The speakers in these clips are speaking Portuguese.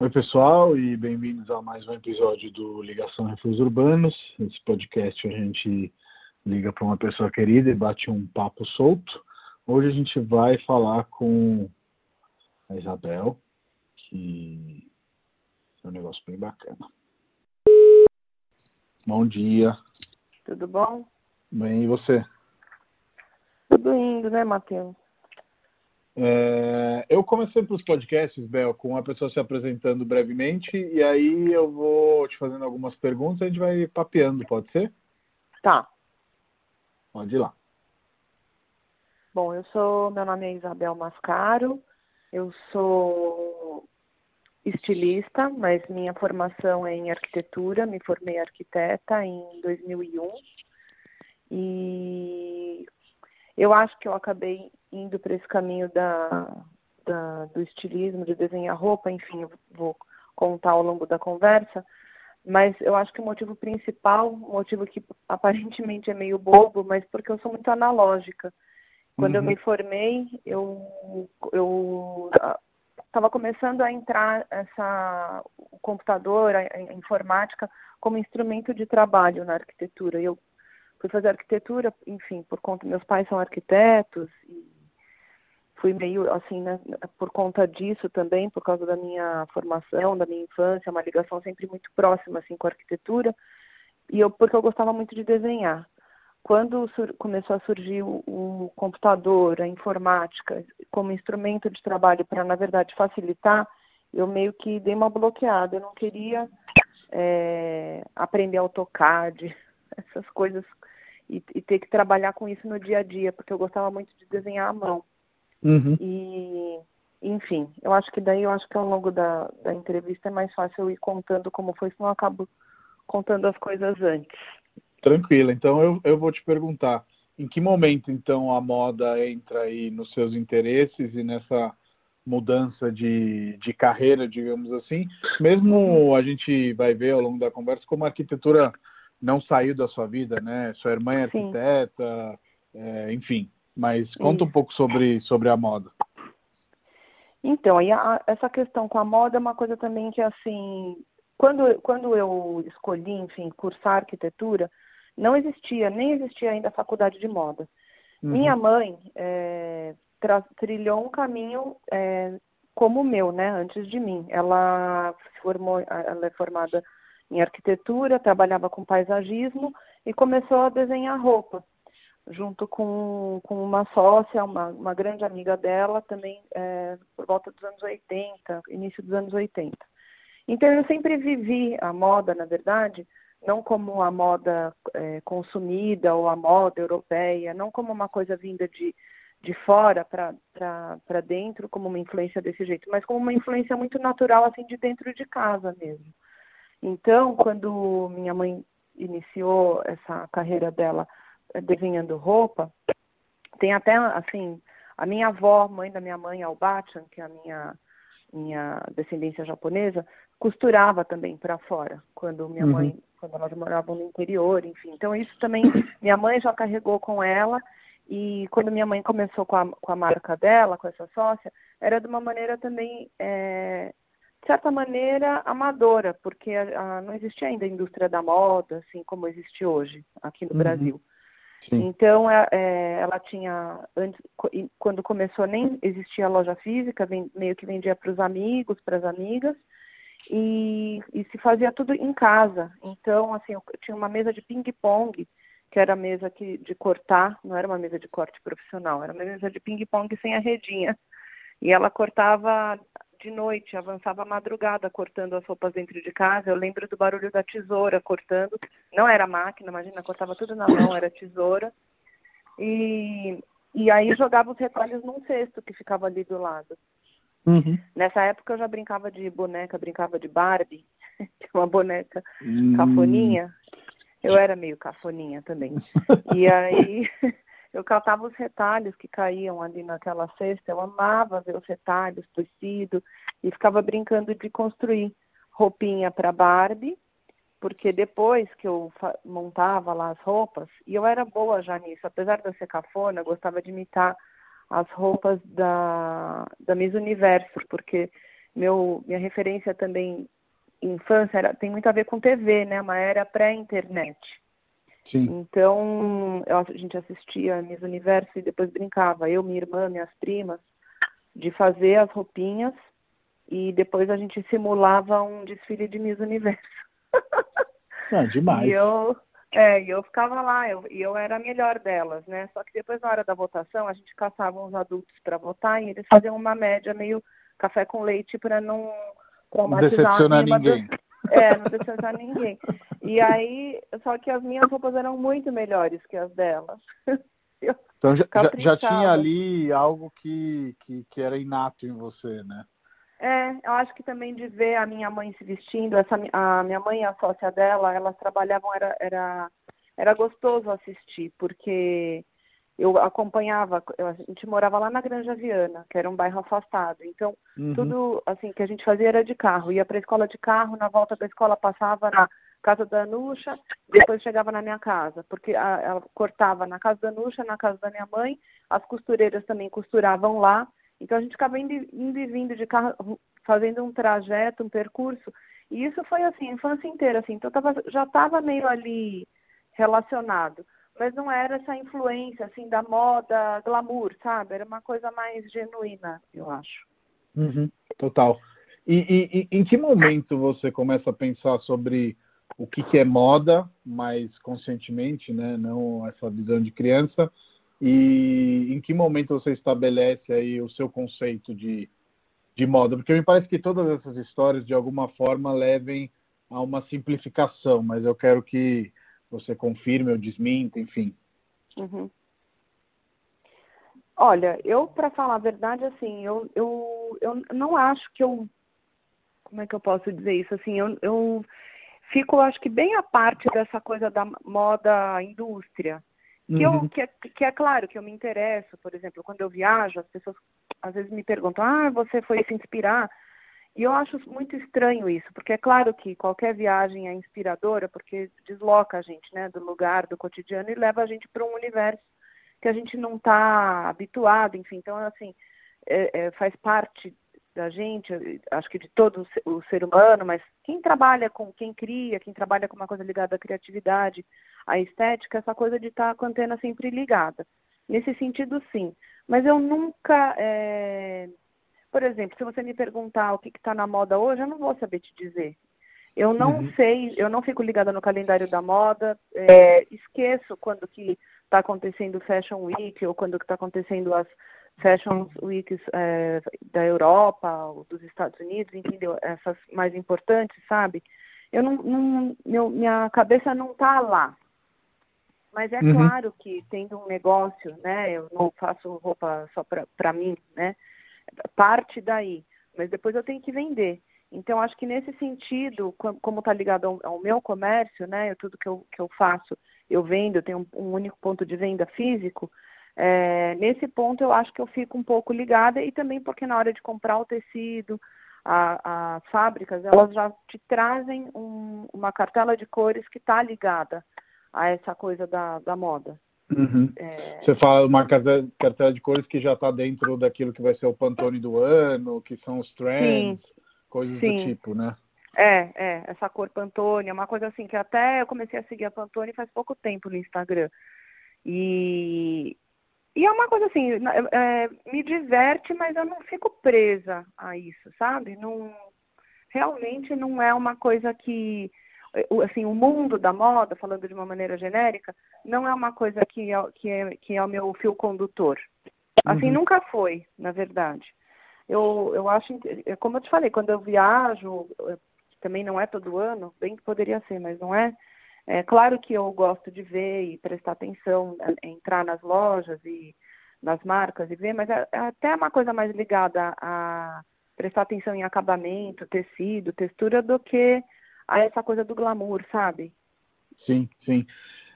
Oi, pessoal, e bem-vindos a mais um episódio do Ligação Refúgios Urbanos. Nesse podcast a gente liga para uma pessoa querida e bate um papo solto. Hoje a gente vai falar com a Isabel, que é um negócio bem bacana. Bom dia. Tudo bom? Bem, e você? Tudo indo, né, Matheus? É, eu comecei para os podcasts, Bel, com a pessoa se apresentando brevemente, e aí eu vou te fazendo algumas perguntas e a gente vai papeando, pode ser? Tá. Pode ir lá. Bom, eu sou, meu nome é Isabel Mascaro, eu sou estilista, mas minha formação é em arquitetura, me formei arquiteta em 2001 e eu acho que eu acabei indo para esse caminho da, da, do estilismo, de desenhar roupa, enfim, eu vou contar ao longo da conversa, mas eu acho que o motivo principal, motivo que aparentemente é meio bobo, mas porque eu sou muito analógica. Quando uhum. eu me formei, eu estava começando a entrar essa, o computador, a, a, informática, como instrumento de trabalho na arquitetura. Eu fui fazer arquitetura, enfim, por conta, meus pais são arquitetos, e fui meio assim, né, por conta disso também, por causa da minha formação, da minha infância, uma ligação sempre muito próxima assim com a arquitetura, e eu porque eu gostava muito de desenhar. Quando começou a surgir o, o computador, a informática, como instrumento de trabalho para, na verdade, facilitar, eu meio que dei uma bloqueada. Eu não queria é, aprender AutoCAD, essas coisas, e, e ter que trabalhar com isso no dia a dia, porque eu gostava muito de desenhar à mão. Uhum. E, enfim, eu acho que daí eu acho que ao longo da, da entrevista é mais fácil eu ir contando como foi, senão eu acabo contando as coisas antes. Tranquila, então eu, eu vou te perguntar, em que momento então a moda entra aí nos seus interesses e nessa mudança de, de carreira, digamos assim, mesmo a gente vai ver ao longo da conversa como a arquitetura não saiu da sua vida, né? Sua irmã é arquiteta, é, enfim, mas conta Isso. um pouco sobre, sobre a moda. Então, a, essa questão com a moda é uma coisa também que, assim, quando, quando eu escolhi, enfim, cursar arquitetura, não existia, nem existia ainda a faculdade de moda. Uhum. Minha mãe é, trilhou um caminho é, como o meu, né, antes de mim. Ela formou, ela é formada em arquitetura, trabalhava com paisagismo e começou a desenhar roupa junto com, com uma sócia, uma, uma grande amiga dela, também é, por volta dos anos 80, início dos anos 80. Então eu sempre vivi a moda, na verdade, não como a moda é, consumida ou a moda europeia, não como uma coisa vinda de, de fora para dentro, como uma influência desse jeito, mas como uma influência muito natural, assim, de dentro de casa mesmo. Então, quando minha mãe iniciou essa carreira dela desenhando roupa. Tem até, assim, a minha avó, mãe da minha mãe, Albachan, que é a minha, minha descendência japonesa, costurava também para fora, quando minha uhum. mãe, quando elas moravam no interior, enfim. Então isso também, minha mãe já carregou com ela, e quando minha mãe começou com a, com a marca dela, com essa sócia, era de uma maneira também, é, de certa maneira, amadora, porque a, a, não existia ainda a indústria da moda, assim como existe hoje aqui no uhum. Brasil. Sim. Então, é, é, ela tinha, antes, quando começou, nem existia loja física, meio que vendia para os amigos, para as amigas, e, e, se fazia tudo em casa. Então, assim, tinha uma mesa de ping-pong, que era a mesa que, de cortar, não era uma mesa de corte profissional, era uma mesa de ping-pong sem a redinha. E ela cortava de noite, avançava a madrugada cortando as roupas dentro de casa. Eu lembro do barulho da tesoura cortando. Não era máquina, imagina, cortava tudo na mão, era tesoura. E, e aí jogava os retalhos num cesto que ficava ali do lado. Uhum. Nessa época eu já brincava de boneca, brincava de Barbie, que é uma boneca uhum. cafoninha. Eu era meio cafoninha também. E aí eu catava os retalhos que caíam ali naquela cesta, eu amava ver os retalhos, tecido, e ficava brincando de construir roupinha para Barbie, porque depois que eu montava lá as roupas, e eu era boa já nisso, apesar de eu ser cafona, eu gostava de imitar as roupas da, da Miss Universo, porque meu, minha referência também infância era, tem muito a ver com TV, né? Uma era pré-internet. Então, eu, a gente assistia Miss Universo e depois brincava, eu, minha irmã, minhas primas, de fazer as roupinhas e depois a gente simulava um desfile de Miss Universo. Ah, demais. E eu, é, eu ficava lá, eu, e eu era a melhor delas, né? Só que depois, na hora da votação, a gente caçava uns adultos para votar e eles faziam uma média meio café com leite para não traumatizar não ninguém. Do... É, não decepcionar ninguém. E aí, só que as minhas roupas eram muito melhores que as delas. Eu então já, já, tinha ali algo que, que, que era inato em você, né? É, eu acho que também de ver a minha mãe se vestindo, essa, a minha mãe e a sócia dela, elas trabalhavam, era, era, era gostoso assistir, porque eu acompanhava, a gente morava lá na Granja Viana, que era um bairro afastado. Então, uhum. tudo assim que a gente fazia era de carro. Ia para a escola de carro, na volta da escola passava na casa da Nuxa, depois chegava na minha casa, porque a, ela cortava na casa da Nuxa, na casa da minha mãe, as costureiras também costuravam lá. Então a gente ficava indo, indo e vindo de carro, fazendo um trajeto, um percurso. E isso foi assim, a infância inteira, assim. Então tava, já estava meio ali relacionado mas não era essa influência assim da moda glamour, sabe? Era uma coisa mais genuína, eu acho. Uhum, total. E, e, e, em que momento você começa a pensar sobre o que, que é moda, mais conscientemente, né? Não essa visão de criança. E em que momento você estabelece aí o seu conceito de, de moda? Porque me parece que todas essas histórias, de alguma forma, levem a uma simplificação, mas eu quero que você confirme ou desminta, enfim. Uhum. Olha, eu, para falar a verdade, assim, eu, eu, eu não acho que eu. Como é que eu posso dizer isso? Assim, eu, eu fico, acho que, bem à parte dessa coisa da moda indústria. Que, uhum. eu, que, é, que é claro que eu me interesso, por exemplo, quando eu viajo, as pessoas às vezes me perguntam, ah, você foi se inspirar e eu acho muito estranho isso, porque é claro que qualquer viagem é inspiradora, porque desloca a gente né, do lugar, do cotidiano, e leva a gente para um universo que a gente não está habituado, enfim. Então, assim, é, é, faz parte da gente, acho que de todo o ser humano, mas quem trabalha com, quem cria, quem trabalha com uma coisa ligada à criatividade, à estética, essa coisa de estar tá com a antena sempre ligada. Nesse sentido, sim. Mas eu nunca... É por exemplo, se você me perguntar o que está na moda hoje, eu não vou saber te dizer. Eu não uhum. sei, eu não fico ligada no calendário da moda, é, esqueço quando que está acontecendo o Fashion Week ou quando que está acontecendo as Fashion Weeks é, da Europa ou dos Estados Unidos, entendeu? Essas mais importantes, sabe? Eu não, não meu, minha cabeça não está lá. Mas é uhum. claro que tendo um negócio, né? Eu não faço roupa só para mim, né? Parte daí, mas depois eu tenho que vender. Então, acho que nesse sentido, como está ligado ao, meu comércio, né, tudo que eu, que eu faço, eu vendo, eu tenho um, um único ponto de venda físico, é, nesse ponto eu acho que eu fico um pouco ligada e também porque na hora de comprar o tecido, as fábricas, elas já te trazem um, uma cartela de cores que está ligada a essa coisa da, da moda. Uhum. É... Você fala uma cartela de cores que já está dentro daquilo que vai ser o Pantone do ano, que são os trends, Sim. coisas Sim. do tipo, né? É, é, essa cor Pantone, é uma coisa assim que até eu comecei a seguir a Pantone faz pouco tempo no Instagram. E, e é uma coisa assim, é, me diverte, mas eu não fico presa a isso, sabe? Não, realmente não é uma coisa que assim, o mundo da moda, falando de uma maneira genérica, não é uma coisa que é, que é, que é o meu fio condutor. Assim, uhum. nunca foi, na verdade. Eu, eu acho, é como eu te falei, quando eu viajo, também não é todo ano, bem que poderia ser, mas não é. É claro que eu gosto de ver e prestar atenção, é, entrar nas lojas e nas marcas e ver, mas é, é até uma coisa mais ligada a prestar atenção em acabamento, tecido, textura, do que a essa coisa do glamour, sabe? Sim, sim.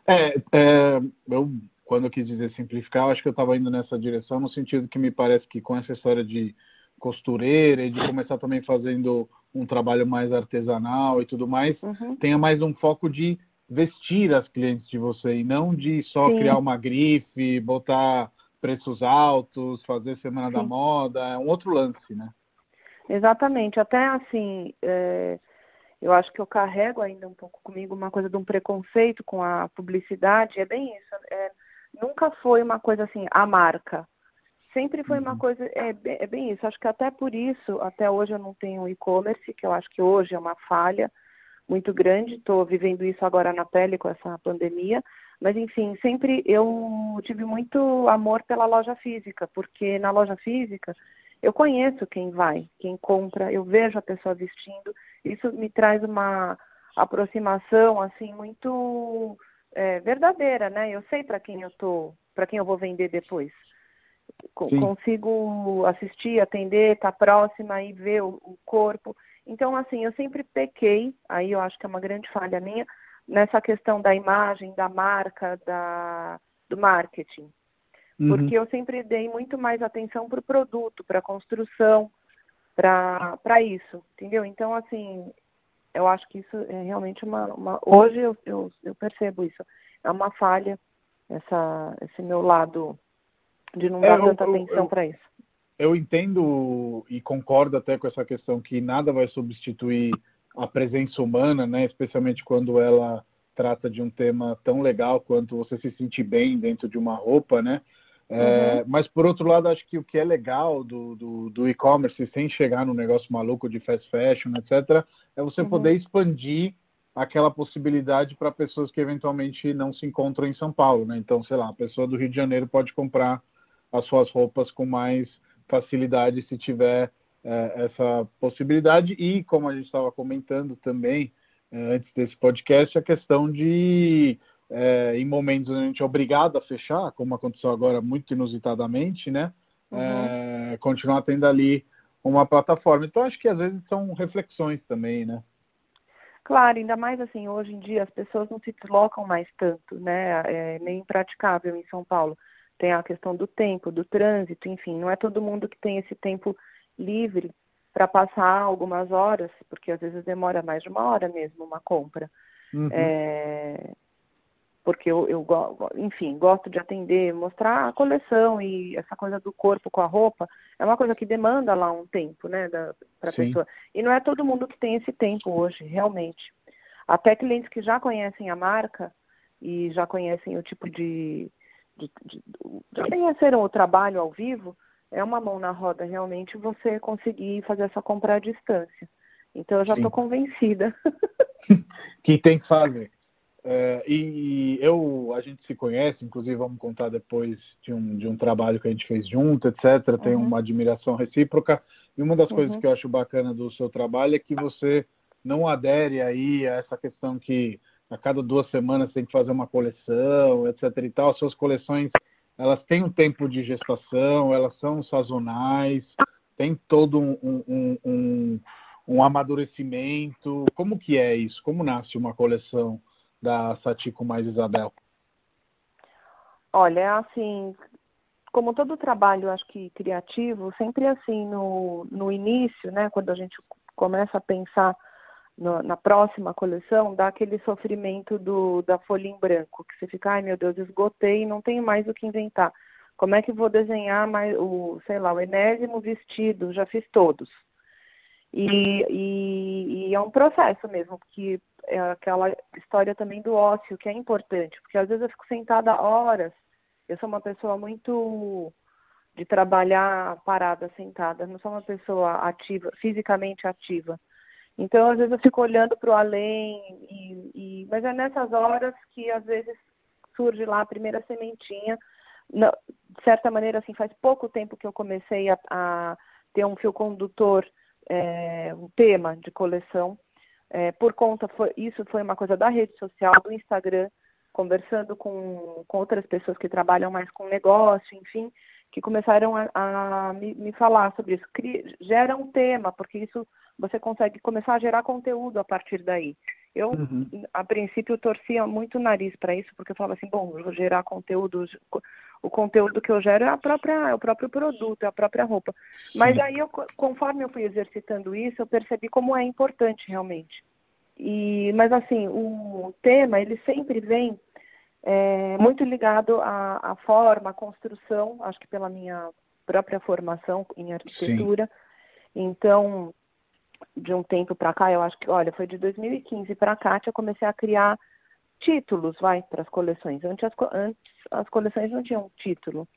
É, é, eu, quando eu quis dizer simplificar, eu acho que eu estava indo nessa direção, no sentido que me parece que com essa história de costureira e de começar também fazendo um trabalho mais artesanal e tudo mais, uhum. tenha mais um foco de vestir as clientes de você e não de só Sim. criar uma grife, botar preços altos, fazer semana Sim. da moda, é um outro lance, né? Exatamente. Até assim, é, eu acho que eu carrego ainda um pouco comigo uma coisa de um preconceito com a publicidade. É bem isso. É, nunca foi uma coisa assim, a marca. Sempre foi uma uhum. coisa, é, é bem isso. Acho que até por isso, até hoje eu não tenho e-commerce, que eu acho que hoje é uma falha muito grande. Estou vivendo isso agora na pele com essa pandemia. Mas, enfim, sempre eu tive muito amor pela loja física, porque na loja física eu conheço quem vai, quem compra, eu vejo a pessoa vestindo. Isso me traz uma aproximação, assim, muito é, verdadeira, né? Eu sei para quem eu tô, para quem eu vou vender depois. Sim. Consigo assistir, atender, estar tá próxima e ver o, o corpo. Então, assim, eu sempre pequei, aí eu acho que é uma grande falha minha, nessa questão da imagem, da marca, da, do marketing. Uhum. Porque eu sempre dei muito mais atenção para o produto, para a construção, para isso, entendeu? Então, assim, eu acho que isso é realmente uma. uma hoje eu, eu, eu, percebo isso. É uma falha, essa, esse meu lado de não é, dar tanta eu, atenção para isso. Eu entendo e concordo até com essa questão que nada vai substituir a presença humana, né? especialmente quando ela trata de um tema tão legal quanto você se sentir bem dentro de uma roupa, né? É, uhum. Mas por outro lado, acho que o que é legal do, do, do e-commerce, sem chegar no negócio maluco de fast fashion, etc., é você uhum. poder expandir aquela possibilidade para pessoas que eventualmente não se encontram em São Paulo, né? Então, sei lá, a pessoa do Rio de Janeiro pode comprar as suas roupas com mais facilidade se tiver é, essa possibilidade e, como a gente estava comentando também é, antes desse podcast, a questão de é, em momentos onde a gente é obrigado a fechar, como aconteceu agora muito inusitadamente, né? Uhum. É, continuar tendo ali uma plataforma. Então acho que às vezes são reflexões também, né? Claro, ainda mais assim, hoje em dia as pessoas não se deslocam mais tanto, né? É nem impraticável em São Paulo. Tem a questão do tempo, do trânsito, enfim, não é todo mundo que tem esse tempo livre para passar algumas horas, porque às vezes demora mais de uma hora mesmo uma compra. Uhum. É, porque eu, eu enfim, gosto de atender, mostrar a coleção e essa coisa do corpo com a roupa, é uma coisa que demanda lá um tempo, né, para a pessoa. E não é todo mundo que tem esse tempo hoje, realmente. Até clientes que já conhecem a marca e já conhecem o tipo de, de, de já conheceram o trabalho ao vivo, é uma mão na roda realmente você conseguir fazer essa compra à distância. Então eu já estou convencida. que tem que fazer. É, e eu, a gente se conhece, inclusive vamos contar depois de um, de um trabalho que a gente fez junto, etc. Tem uhum. uma admiração recíproca. E uma das uhum. coisas que eu acho bacana do seu trabalho é que você não adere aí a essa questão que a cada duas semanas tem que fazer uma coleção, etc. e tal. Suas coleções, elas têm um tempo de gestação, elas são sazonais, tem todo um, um, um, um amadurecimento. Como que é isso? Como nasce uma coleção? Da Satico mais Isabel? Olha, assim, como todo trabalho, acho que criativo, sempre assim no, no início, né, quando a gente começa a pensar no, na próxima coleção, dá aquele sofrimento do, da folha em branco, que você fica, ai meu Deus, esgotei, não tenho mais o que inventar. Como é que vou desenhar mais o, sei lá, o enésimo vestido? Já fiz todos. E, e, e é um processo mesmo, porque é aquela história também do ócio, que é importante, porque às vezes eu fico sentada horas, eu sou uma pessoa muito de trabalhar parada, sentada, não sou uma pessoa ativa, fisicamente ativa. Então, às vezes eu fico olhando para o além, e, e, mas é nessas horas que às vezes surge lá a primeira sementinha. de certa maneira, assim, faz pouco tempo que eu comecei a, a ter um fio condutor, é, um tema de coleção, é, por conta, foi, isso foi uma coisa da rede social, do Instagram, conversando com, com outras pessoas que trabalham mais com negócio, enfim, que começaram a, a me, me, falar sobre isso. Cria, gera um tema, porque isso você consegue começar a gerar conteúdo a partir daí. Eu, uhum. a princípio, torcia muito o nariz para isso, porque eu falava assim, bom, vou gerar conteúdo, o conteúdo que eu gero é, a própria, é o próprio produto, é a própria roupa. Mas aí, eu, conforme eu fui exercitando isso, eu percebi como é importante realmente. E, mas assim, o tema, ele sempre vem é, muito ligado à, à, forma, à construção, acho que pela minha própria formação em arquitetura. Sim Então, de um tempo para cá, eu acho que, olha, foi de 2015 para cá que eu comecei a criar títulos, vai, para as coleções. Antes as, antes as coleções não tinham título.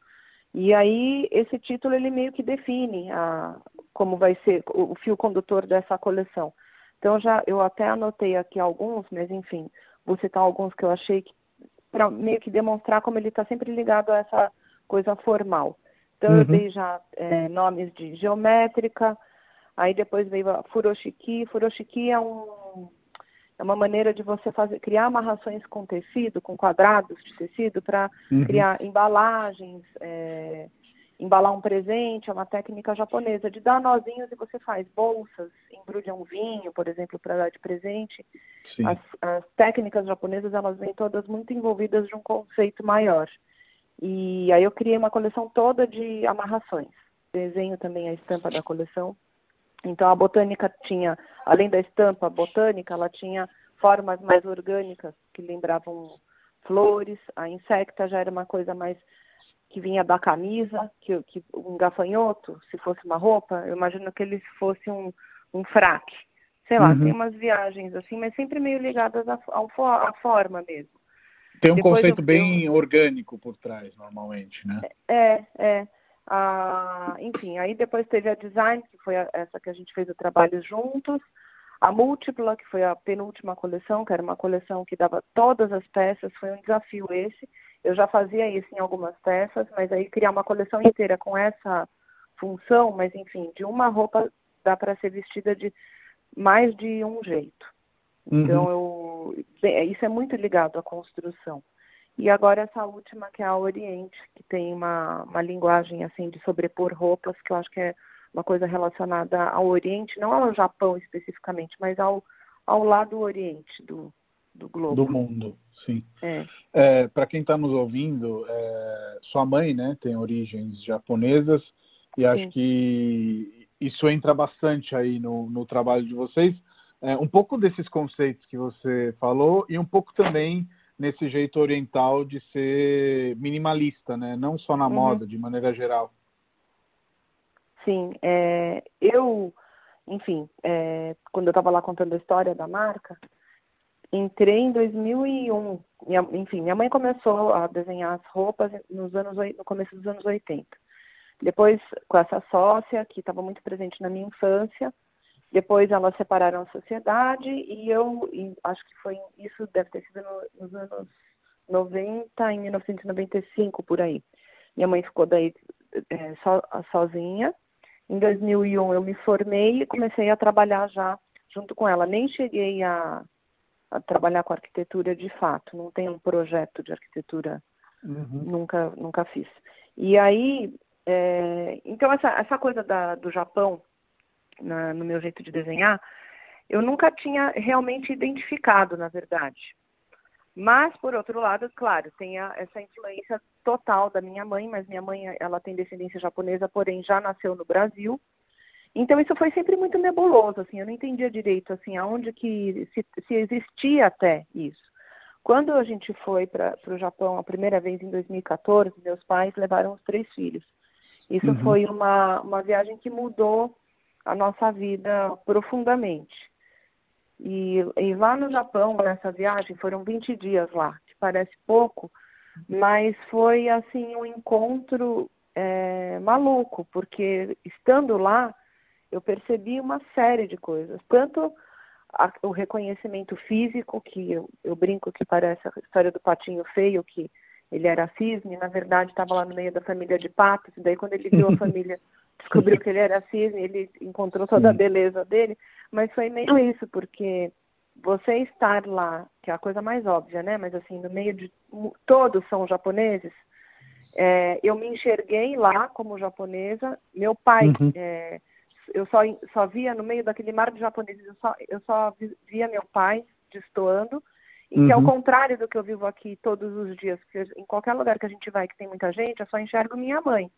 E aí esse título ele meio que define a, como vai ser o, fio condutor dessa coleção. Então já eu até anotei aqui alguns, mas enfim, vou citar alguns que eu achei que para meio que demonstrar como ele está sempre ligado a essa coisa formal. Então uhum. eu dei já é, nomes de geométrica, aí depois veio a furoshiki. Furoshiki é um é uma maneira de você fazer, criar amarrações com tecido, com quadrados de tecido, para uhum. criar embalagens, é, embalar um presente, é uma técnica japonesa de dar nozinhos e você faz bolsas, embrulha um vinho, por exemplo, para dar de presente. As, as, técnicas japonesas, elas vêm todas muito envolvidas de um conceito maior. E aí eu criei uma coleção toda de amarrações. Desenho também a estampa da coleção. Então a botânica tinha, além da estampa botânica, ela tinha formas mais orgânicas que lembravam flores. A insecta já era uma coisa mais que vinha da camisa, que, que um gafanhoto, se fosse uma roupa, eu imagino que ele fosse um, um fraque. Sei lá, uhum. tem umas viagens assim, mas sempre meio ligadas à, à forma mesmo. Tem um Depois conceito eu, bem eu... orgânico por trás, normalmente, né? É, é. A, enfim, aí depois teve a design, que foi a, essa que a gente fez o trabalho juntos. A múltipla, que foi a penúltima coleção, que era uma coleção que dava todas as peças, foi um desafio esse. Eu já fazia isso em algumas peças, mas aí criar uma coleção inteira com essa função, mas enfim, de uma roupa dá para ser vestida de mais de um jeito. Então, uhum. eu, isso é muito ligado à construção. E agora essa última, que é a Oriente, que tem uma, uma linguagem assim de sobrepor roupas, que eu acho que é uma coisa relacionada ao Oriente, não ao Japão especificamente, mas ao, ao lado Oriente do, do globo. Do mundo, sim. É. É, Para quem está nos ouvindo, é, sua mãe né, tem origens japonesas e sim. acho que isso entra bastante aí no, no trabalho de vocês. É, um pouco desses conceitos que você falou e um pouco também nesse jeito oriental de ser minimalista, né? Não só na uhum. moda, de maneira geral. Sim, é, eu, enfim, é, quando eu estava lá contando a história da marca, entrei em 2001. Minha, enfim, minha mãe começou a desenhar as roupas nos anos, no começo dos anos 80. Depois, com essa sócia, que estava muito presente na minha infância, depois elas separaram a sociedade e eu e acho que foi isso deve ter sido no, nos anos 90, em 1995 por aí. Minha mãe ficou daí é, so, sozinha. Em 2001 eu me formei e comecei a trabalhar já junto com ela. Nem cheguei a, a trabalhar com arquitetura de fato. Não tenho um projeto de arquitetura. Uhum. Nunca, nunca fiz. E aí, é, então essa, essa coisa da, do Japão na, no meu jeito de desenhar, eu nunca tinha realmente identificado, na verdade. Mas, por outro lado, claro, tem a, essa influência total da minha mãe, mas minha mãe ela tem descendência japonesa, porém já nasceu no Brasil. Então isso foi sempre muito nebuloso, assim, eu não entendia direito assim, aonde que se, se existia até isso. Quando a gente foi para o Japão a primeira vez em 2014, meus pais levaram os três filhos. Isso uhum. foi uma, uma viagem que mudou a nossa vida profundamente. E, e lá no Japão, nessa viagem, foram 20 dias lá, que parece pouco, mas foi assim um encontro é, maluco, porque estando lá, eu percebi uma série de coisas. Tanto a, o reconhecimento físico, que eu, eu, brinco que parece a história do patinho feio, que ele era cisne, na verdade estava lá no meio da família de patos, e daí quando ele viu a família descobriu que ele era cisne, ele encontrou toda a beleza dele, mas foi meio isso, porque você estar lá, que é a coisa mais óbvia, né? Mas assim, no meio de todos são japoneses, é, eu me enxerguei lá como japonesa. Meu pai, uhum. é, eu só, só via no meio daquele mar de japoneses, eu só, eu só via meu pai destoando. E uhum. que ao contrário do que eu vivo aqui todos os dias, porque em qualquer lugar que a gente vai que tem muita gente, eu só enxergo minha mãe.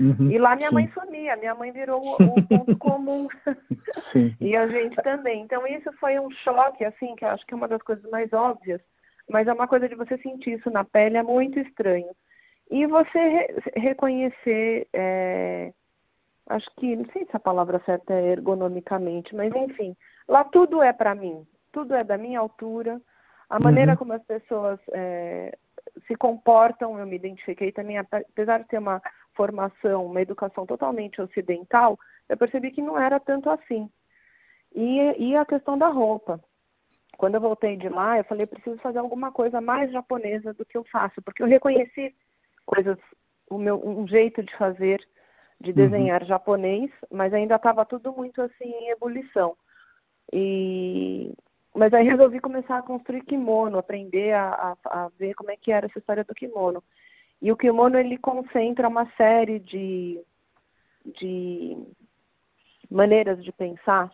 Uhum, e lá minha sim. mãe sumia, minha mãe virou o, o ponto comum. e a gente também. Então isso foi um choque, assim, que acho que é uma das coisas mais óbvias, mas é uma coisa de você sentir isso na pele, é muito estranho. E você re reconhecer é, acho que, não sei se a palavra certa é ergonomicamente, mas enfim, lá tudo é para mim, tudo é da minha altura, a maneira uhum. como as pessoas é, se comportam, eu me identifiquei também, apesar de ter uma formação, uma educação totalmente ocidental, eu percebi que não era tanto assim. E, e a questão da roupa. Quando eu voltei de lá, eu falei, preciso fazer alguma coisa mais japonesa do que eu faço, porque eu reconheci coisas, o meu, um jeito de fazer, de uhum. desenhar uhum. japonês, mas ainda estava tudo muito assim em ebulição. E mas aí resolvi começar a construir kimono, aprender a, a, a, ver como é que era essa história do kimono. E o kimono ele concentra uma série de, de maneiras de pensar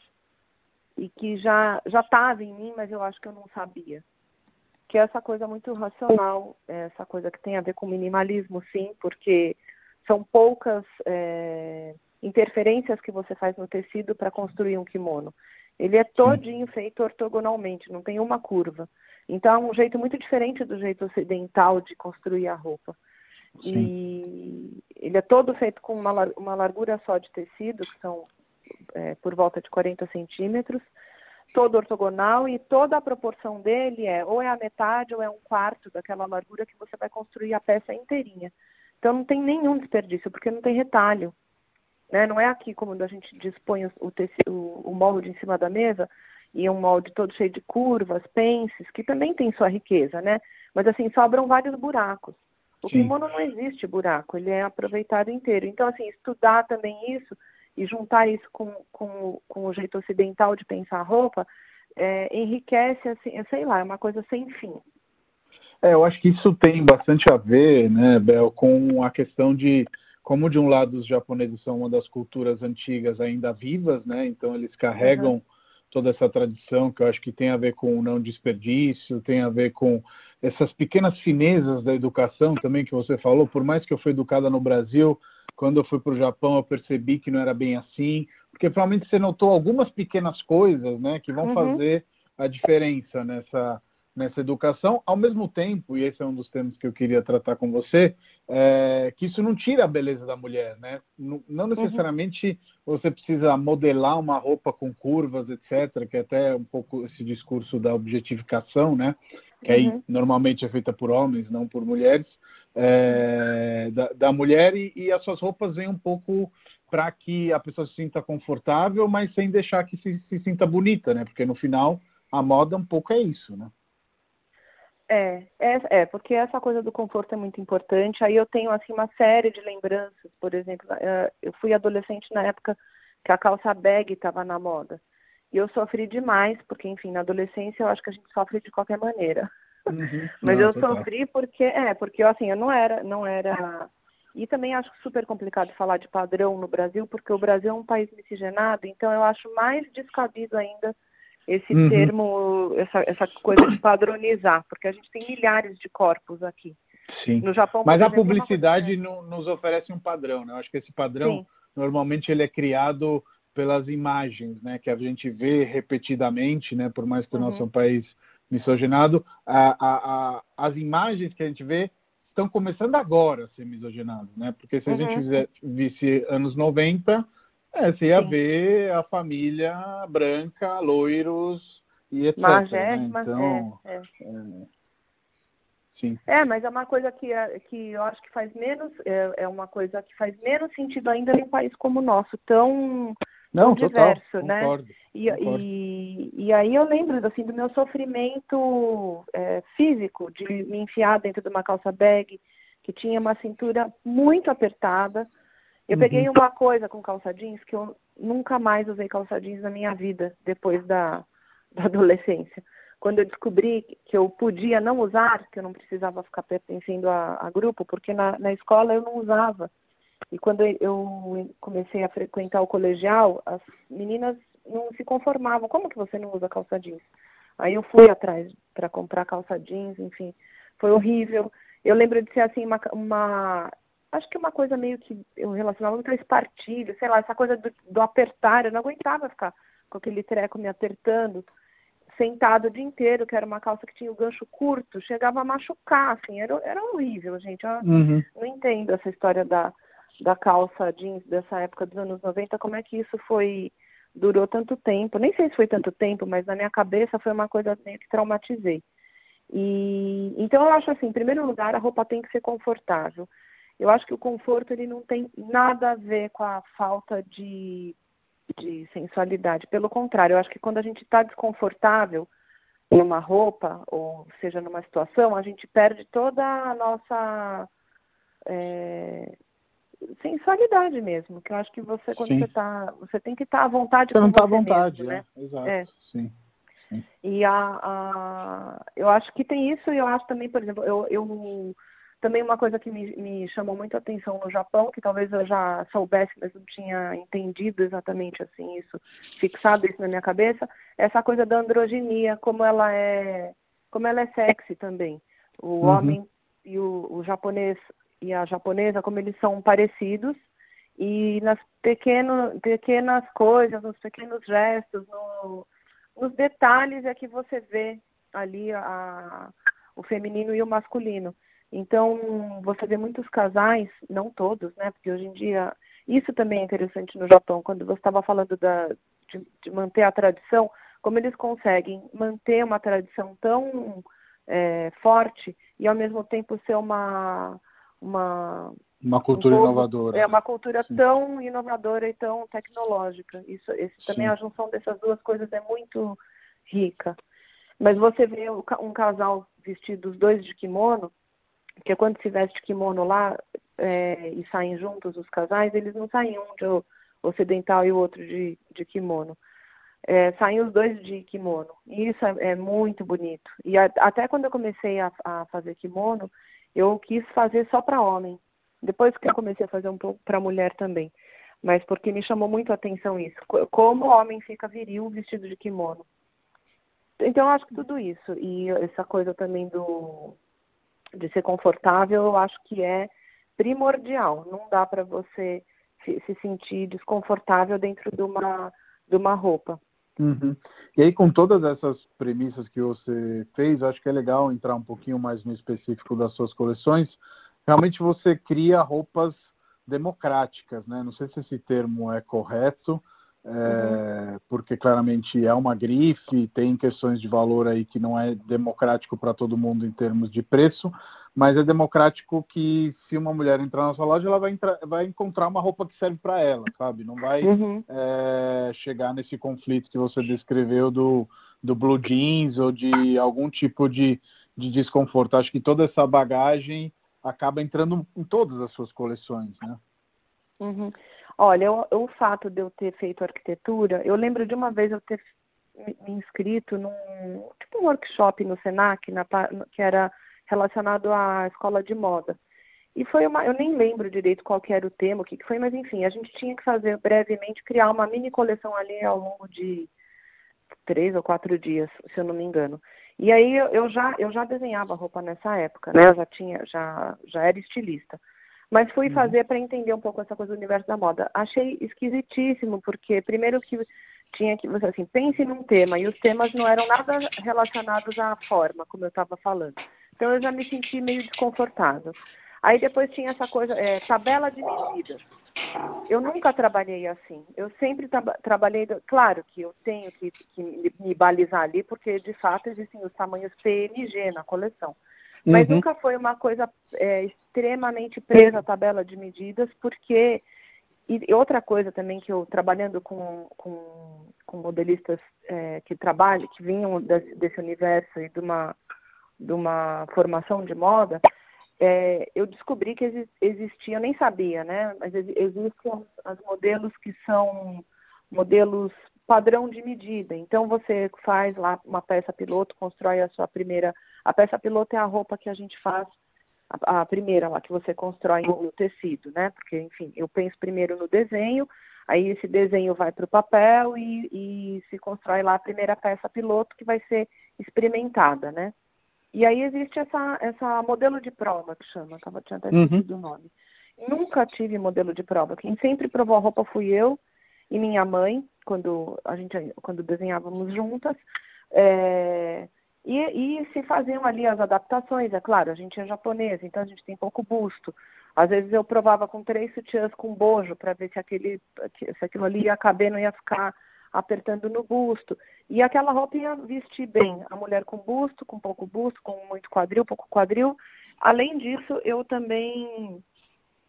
e que já já estava em mim, mas eu acho que eu não sabia. Que é essa coisa muito racional, é essa coisa que tem a ver com minimalismo, sim, porque são poucas é, interferências que você faz no tecido para construir um kimono. Ele é todinho feito ortogonalmente, não tem uma curva. Então é um jeito muito diferente do jeito ocidental de construir a roupa. Sim. E ele é todo feito com uma, uma largura só de tecido, que são é, por volta de 40 centímetros, todo ortogonal e toda a proporção dele é ou é a metade ou é um quarto daquela largura que você vai construir a peça inteirinha. Então não tem nenhum desperdício, porque não tem retalho. Né? Não é aqui como a gente dispõe o, o, o molde em cima da mesa e um molde todo cheio de curvas, pences, que também tem sua riqueza, né? Mas assim, sobram vários buracos. O Sim. kimono não existe buraco, ele é aproveitado inteiro. Então, assim, estudar também isso e juntar isso com, com, com o jeito ocidental de pensar a roupa, é, enriquece, assim, sei lá, é uma coisa sem fim. É, eu acho que isso tem bastante a ver, né, Bel, com a questão de como de um lado os japoneses são uma das culturas antigas ainda vivas, né? Então eles carregam uhum. Toda essa tradição que eu acho que tem a ver com o não desperdício, tem a ver com essas pequenas finezas da educação também que você falou. Por mais que eu fui educada no Brasil, quando eu fui para o Japão eu percebi que não era bem assim, porque provavelmente você notou algumas pequenas coisas, né, que vão uhum. fazer a diferença nessa nessa educação, ao mesmo tempo, e esse é um dos temas que eu queria tratar com você, é, que isso não tira a beleza da mulher, né? Não, não uhum. necessariamente uhum. você precisa modelar uma roupa com curvas, etc., que é até um pouco esse discurso da objetificação, né? Que aí uhum. normalmente é feita por homens, não por mulheres, é, da, da, mulher, e, e, as suas roupas vêm um pouco para que a pessoa se sinta confortável, mas sem deixar que se, se sinta bonita, né? Porque no final a moda um pouco é isso, né? É, é, é, porque essa coisa do conforto é muito importante. Aí eu tenho assim uma série de lembranças, por exemplo, eh, eu fui adolescente na época que a calça bag estava na moda. E eu sofri demais, porque, enfim, na adolescência eu acho que a gente sofre de qualquer maneira. Uhum. Mas não, eu sofri porque, é, porque assim, eu não era, não era. E também acho super complicado falar de padrão no Brasil, porque o Brasil é um país miscigenado, então eu acho mais descabido ainda esse uhum. termo, essa, essa coisa de padronizar, porque a gente tem milhares de corpos aqui. Sim. No Japão, Mas exemplo, a publicidade não, nos oferece um padrão, né? Eu acho que esse padrão, Sim. normalmente, ele é criado pelas imagens, né? Que a gente vê repetidamente, né? Por mais que o nosso é um país misogynado, a, a, a, as imagens que a gente vê estão começando agora a ser misoginadas, né? Porque se a gente uhum. visse anos 90, é, você ia Sim. ver a família branca, loiros e etc. Mas é, né? mas então, é, é. é. Sim. É, mas é uma coisa que, é, que eu acho que faz menos, é, é uma coisa que faz menos sentido ainda em um país como o nosso, tão, Não, tão total, diverso, né? Concordo, e, concordo. E, e aí eu lembro assim, do meu sofrimento é, físico, de me enfiar dentro de uma calça bag, que tinha uma cintura muito apertada, eu uhum. peguei uma coisa com calça jeans que eu nunca mais usei calça jeans na minha vida depois da, da adolescência. Quando eu descobri que eu podia não usar, que eu não precisava ficar pertencendo a, a grupo, porque na, na escola eu não usava. E quando eu comecei a frequentar o colegial, as meninas não se conformavam. Como que você não usa calça jeans? Aí eu fui atrás para comprar calça jeans, enfim, foi horrível. Eu lembro de ser assim uma, uma acho que uma coisa meio que eu relacionava muito a espartilho, sei lá, essa coisa do, do, apertar, eu não aguentava ficar com aquele treco me apertando, sentado o dia inteiro, que era uma calça que tinha o gancho curto, chegava a machucar, assim, era, era horrível, gente. Eu uhum. não entendo essa história da, da calça jeans dessa época dos anos 90, como é que isso foi, durou tanto tempo. Nem sei se foi tanto tempo, mas na minha cabeça foi uma coisa meio que traumatizei. E, então eu acho assim, em primeiro lugar, a roupa tem que ser confortável. Eu acho que o conforto ele não tem nada a ver com a falta de, de sensualidade. Pelo contrário, eu acho que quando a gente está desconfortável numa roupa, ou seja, numa situação, a gente perde toda a nossa é, sensualidade mesmo. Que eu acho que você, quando Sim. você está, você tem que estar tá à vontade você com não tá à vontade, mesmo, né? É, exato. É. Sim. E a, a, eu acho que tem isso e eu acho também, por exemplo, eu, eu também uma coisa que me, me chamou muito a atenção no Japão, que talvez eu já soubesse, mas não tinha entendido exatamente assim isso, fixado isso na minha cabeça, essa coisa da androginia, como ela é, como ela é sexy também. O uhum. homem e o, o japonês e a japonesa, como eles são parecidos, e nas pequeno, pequenas coisas, nos pequenos gestos, no, nos detalhes é que você vê ali a, o feminino e o masculino. Então, você vê muitos casais, não todos, né? Porque hoje em dia, isso também é interessante no Japão, quando você estava falando da, de, de, manter a tradição, como eles conseguem manter uma tradição tão é, forte e ao mesmo tempo ser uma. Uma, uma cultura um inovadora. É uma cultura Sim. tão inovadora e tão tecnológica. Isso, esse, também Sim. a junção dessas duas coisas é muito rica. Mas você vê um casal vestido os dois de kimono, porque quando se veste kimono lá é, e saem juntos os casais, eles não saem um de ocidental e o outro de, de kimono. É, saem os dois de kimono. E isso é, é muito bonito. E a, até quando eu comecei a, a, fazer kimono, eu quis fazer só para homem. Depois que eu comecei a fazer um pouco para mulher também. Mas porque me chamou muito a atenção isso. Como o homem fica viril vestido de kimono. Então eu acho que tudo isso. E essa coisa também do, de ser confortável, eu acho que é primordial. Não dá para você se sentir desconfortável dentro de uma, de uma roupa. Uhum. E aí, com todas essas premissas que você fez, acho que é legal entrar um pouquinho mais no específico das suas coleções. Realmente você cria roupas democráticas, né? Não sei se esse termo é correto, é, porque claramente é uma grife, tem questões de valor aí que não é democrático para todo mundo em termos de preço, mas é democrático que se uma mulher entrar na sua loja, ela vai, entrar, vai encontrar uma roupa que serve para ela, sabe? Não vai uhum. é, chegar nesse conflito que você descreveu do, do blue jeans ou de algum tipo de, de desconforto. Acho que toda essa bagagem acaba entrando em todas as suas coleções, né? Uhum. Olha, o, o, fato de eu ter feito arquitetura, eu lembro de uma vez eu ter me, inscrito num tipo um workshop no Senac, na, que era relacionado à escola de moda. E foi uma, eu nem lembro direito qual que era o tema, o que, que foi, mas enfim, a gente tinha que fazer brevemente, criar uma mini coleção ali ao longo de três ou quatro dias, se eu não me engano. E aí eu, eu já, eu já desenhava roupa nessa época, né? Eu já tinha, já, já era estilista. Mas fui uhum. fazer para entender um pouco essa coisa do universo da moda. Achei esquisitíssimo, porque primeiro que tinha que, você assim, pense num tema, e os temas não eram nada relacionados à forma, como eu estava falando. Então eu já me senti meio desconfortável. Aí depois tinha essa coisa, é, tabela de medidas. Eu nunca trabalhei assim. Eu sempre tra trabalhei, claro que eu tenho que, que me, me balizar ali, porque de fato existem os tamanhos PMG na coleção. Mas uhum. nunca foi uma coisa é, extremamente presa à tabela de medidas, porque. E outra coisa também que eu, trabalhando com, com, com modelistas é, que trabalham, que vinham desse, universo e de uma, de uma formação de moda, é, eu descobri que existia, eu nem sabia, né? Mas existem os modelos que são modelos padrão de medida. Então você faz lá uma peça piloto, constrói a sua primeira. A peça piloto é a roupa que a gente faz, a, a primeira lá que você constrói no tecido, né? Porque, enfim, eu penso primeiro no desenho, aí esse desenho vai para o papel e, e, se constrói lá a primeira peça piloto que vai ser experimentada, né? E aí existe essa, essa modelo de prova que chama, tava, tinha até uhum. esquecido uhum. o nome. Nunca tive modelo de prova. Quem sempre provou a roupa fui eu e minha mãe, quando a gente quando desenhávamos juntas. É, e, e, se faziam ali as adaptações, é claro, a gente é japonesa, então a gente tem pouco busto. Às vezes eu provava com três sutiãs com bojo para ver se, aquele, se aquilo ali ia caber, não ia ficar apertando no busto. E aquela roupa ia vestir bem a mulher com busto, com pouco busto, com muito quadril, pouco quadril. Além disso, eu também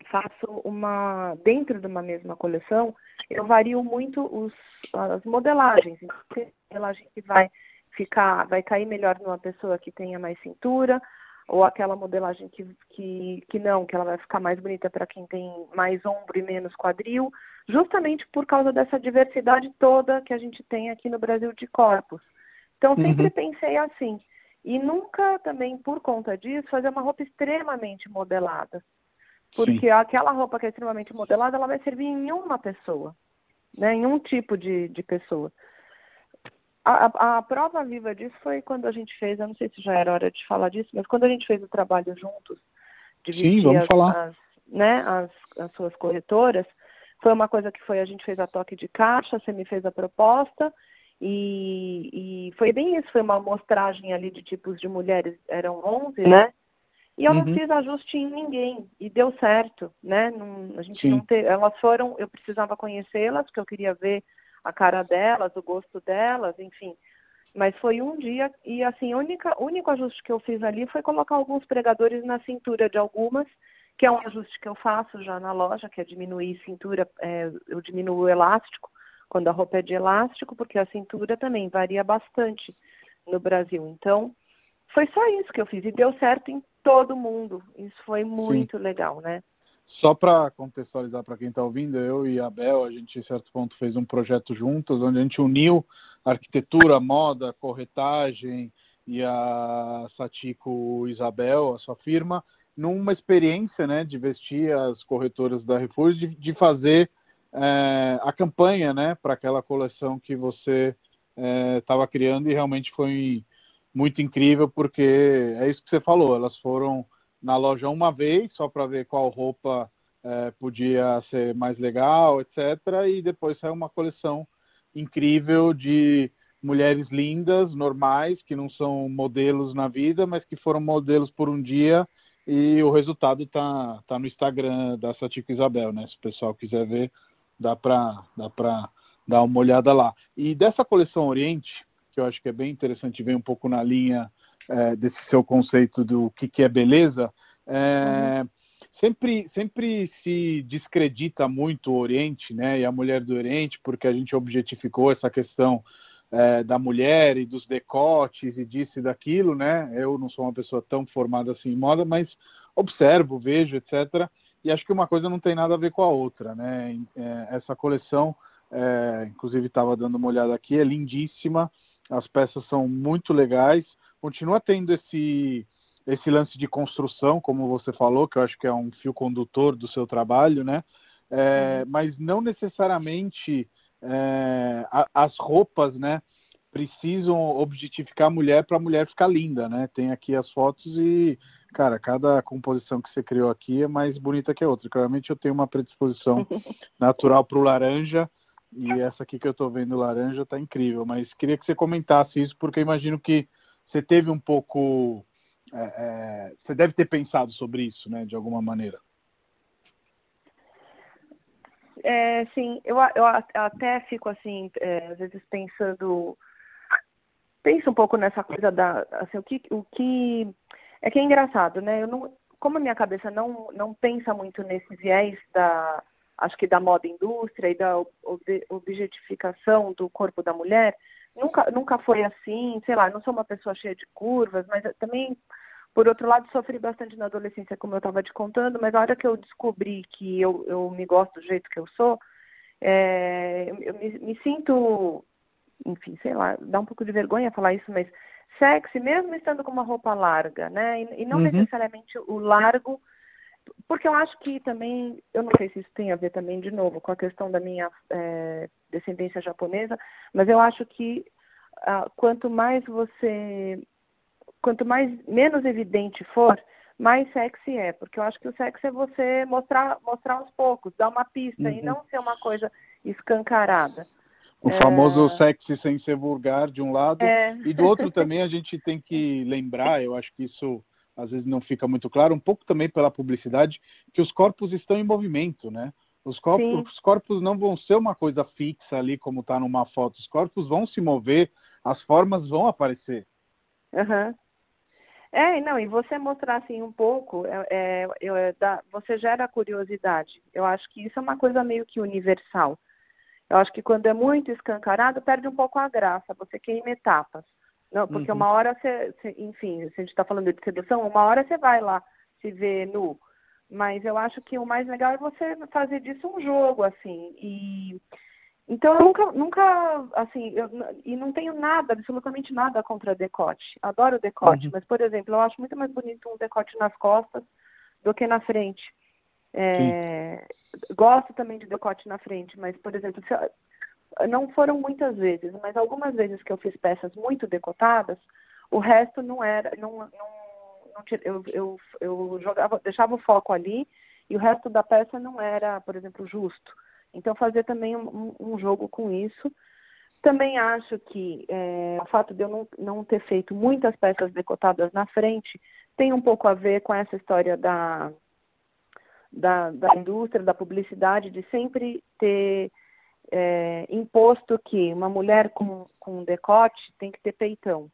faço uma, dentro de uma mesma coleção, eu vario muito os, as modelagens. Então, tem modelagem que vai ficar, vai cair melhor numa pessoa que tenha mais cintura, ou aquela modelagem que, que, que não, que ela vai ficar mais bonita para quem tem mais ombro e menos quadril, justamente por causa dessa diversidade toda que a gente tem aqui no Brasil de corpos. Então sempre uhum. pensei assim. E nunca também, por conta disso, fazer uma roupa extremamente modelada. Porque Sim. aquela roupa que é extremamente modelada, ela vai servir em uma pessoa, né? em um tipo de, de pessoa. A, a, prova viva disso foi quando a gente fez, eu não sei se já era hora de falar disso, mas quando a gente fez o trabalho juntos, de Sim, vamos as, falar. As, né, as, as suas corretoras, foi uma coisa que foi, a gente fez a toque de caixa, você me fez a proposta, e, e foi bem isso, foi uma amostragem ali de tipos de mulheres, eram 11, né? E eu uhum. não fiz ajuste em ninguém, e deu certo, né? Não, a gente Sim. não teve, elas foram, eu precisava conhecê-las, porque eu queria ver a cara delas, o gosto delas, enfim. Mas foi um dia e assim, o único ajuste que eu fiz ali foi colocar alguns pregadores na cintura de algumas, que é um ajuste que eu faço já na loja, que é diminuir cintura, é, eu diminuo o elástico, quando a roupa é de elástico, porque a cintura também varia bastante no Brasil. Então, foi só isso que eu fiz e deu certo em todo mundo. Isso foi muito Sim. legal, né? Só para contextualizar para quem está ouvindo, eu e a Bel, a gente, em certo ponto, fez um projeto juntos, onde a gente uniu arquitetura, moda, corretagem e a Satiko Isabel, a sua firma, numa experiência né, de vestir as corretoras da Refúgio, de, de fazer é, a campanha né, para aquela coleção que você estava é, criando e realmente foi muito incrível, porque é isso que você falou, elas foram na loja uma vez, só para ver qual roupa é, podia ser mais legal, etc. E depois saiu uma coleção incrível de mulheres lindas, normais, que não são modelos na vida, mas que foram modelos por um dia e o resultado tá, tá no Instagram da Satiko Isabel, né? Se o pessoal quiser ver, dá para dá dar uma olhada lá. E dessa coleção Oriente, que eu acho que é bem interessante ver um pouco na linha é, desse seu conceito do que, que é beleza, é, uhum. sempre, sempre se descredita muito o Oriente, né, e a mulher do Oriente, porque a gente objetificou essa questão é, da mulher e dos decotes e disso e daquilo, né? Eu não sou uma pessoa tão formada assim em moda, mas observo, vejo, etc. E acho que uma coisa não tem nada a ver com a outra, né? É, essa coleção, é, inclusive estava dando uma olhada aqui, é lindíssima, as peças são muito legais continua tendo esse, esse lance de construção, como você falou, que eu acho que é um fio condutor do seu trabalho, né? É, uhum. Mas não necessariamente é, a, as roupas, né? Precisam objetificar a mulher para a mulher ficar linda, né? Tem aqui as fotos e, cara, cada composição que você criou aqui é mais bonita que a outra. Claramente eu tenho uma predisposição natural para o laranja e essa aqui que eu estou vendo laranja está incrível. Mas queria que você comentasse isso porque eu imagino que você teve um pouco. É, é, você deve ter pensado sobre isso, né, de alguma maneira. É, sim, eu, eu até fico assim, é, às vezes pensando, penso um pouco nessa coisa da, assim, o que, o que, é que é engraçado, né? Eu não, como a minha cabeça não, não pensa muito nesse viés da, acho que da moda indústria e da objetificação do corpo da mulher, nunca, nunca foi assim, sei lá, não sou uma pessoa cheia de curvas, mas também, por outro lado, sofri bastante na adolescência, como eu estava te contando, mas a hora que eu descobri que eu, eu me gosto do jeito que eu sou, é, eu me, me sinto, enfim, sei lá, dá um pouco de vergonha falar isso, mas sexy, mesmo estando com uma roupa larga, né? E, e não uhum. necessariamente o largo porque eu acho que também, eu não sei se isso tem a ver também, de novo, com a questão da minha é, descendência japonesa, mas eu acho que ah, quanto mais você, quanto mais menos evidente for, mais sexy é, porque eu acho que o sexy é você mostrar, mostrar aos poucos, dar uma pista uhum. e não ser uma coisa escancarada. O é... famoso sexy sem ser vulgar de um lado, é... e do outro também a gente tem que lembrar, eu acho que isso às vezes não fica muito claro, um pouco também pela publicidade, que os corpos estão em movimento, né? Os corpos, os corpos não vão ser uma coisa fixa ali como está numa foto. Os corpos vão se mover, as formas vão aparecer. Uhum. É, não, e você mostrar assim um pouco, é, é, é, dá, você gera curiosidade. Eu acho que isso é uma coisa meio que universal. Eu acho que quando é muito escancarado, perde um pouco a graça, você queima etapas. Não, porque uhum. uma hora você, enfim, se a gente está falando de sedução, uma hora você vai lá se ver nu. Mas eu acho que o mais legal é você fazer disso um jogo, assim. E então eu nunca, nunca, assim, eu, e não tenho nada, absolutamente nada contra decote. Adoro decote, uhum. mas, por exemplo, eu acho muito mais bonito um decote nas costas do que na frente. É, gosto também de decote na frente, mas, por exemplo, eu, não foram muitas vezes, mas algumas vezes que eu fiz peças muito decotadas, o resto não era, não, não, não eu, eu, eu jogava, deixava o foco ali e o resto da peça não era, por exemplo, justo. Então, fazer também um, um jogo com isso. Também acho que é, o fato de eu não, não ter feito muitas peças decotadas na frente tem um pouco a ver com essa história da, da, da indústria, da publicidade, de sempre ter é, imposto que uma mulher com, com decote tem que ter peitão.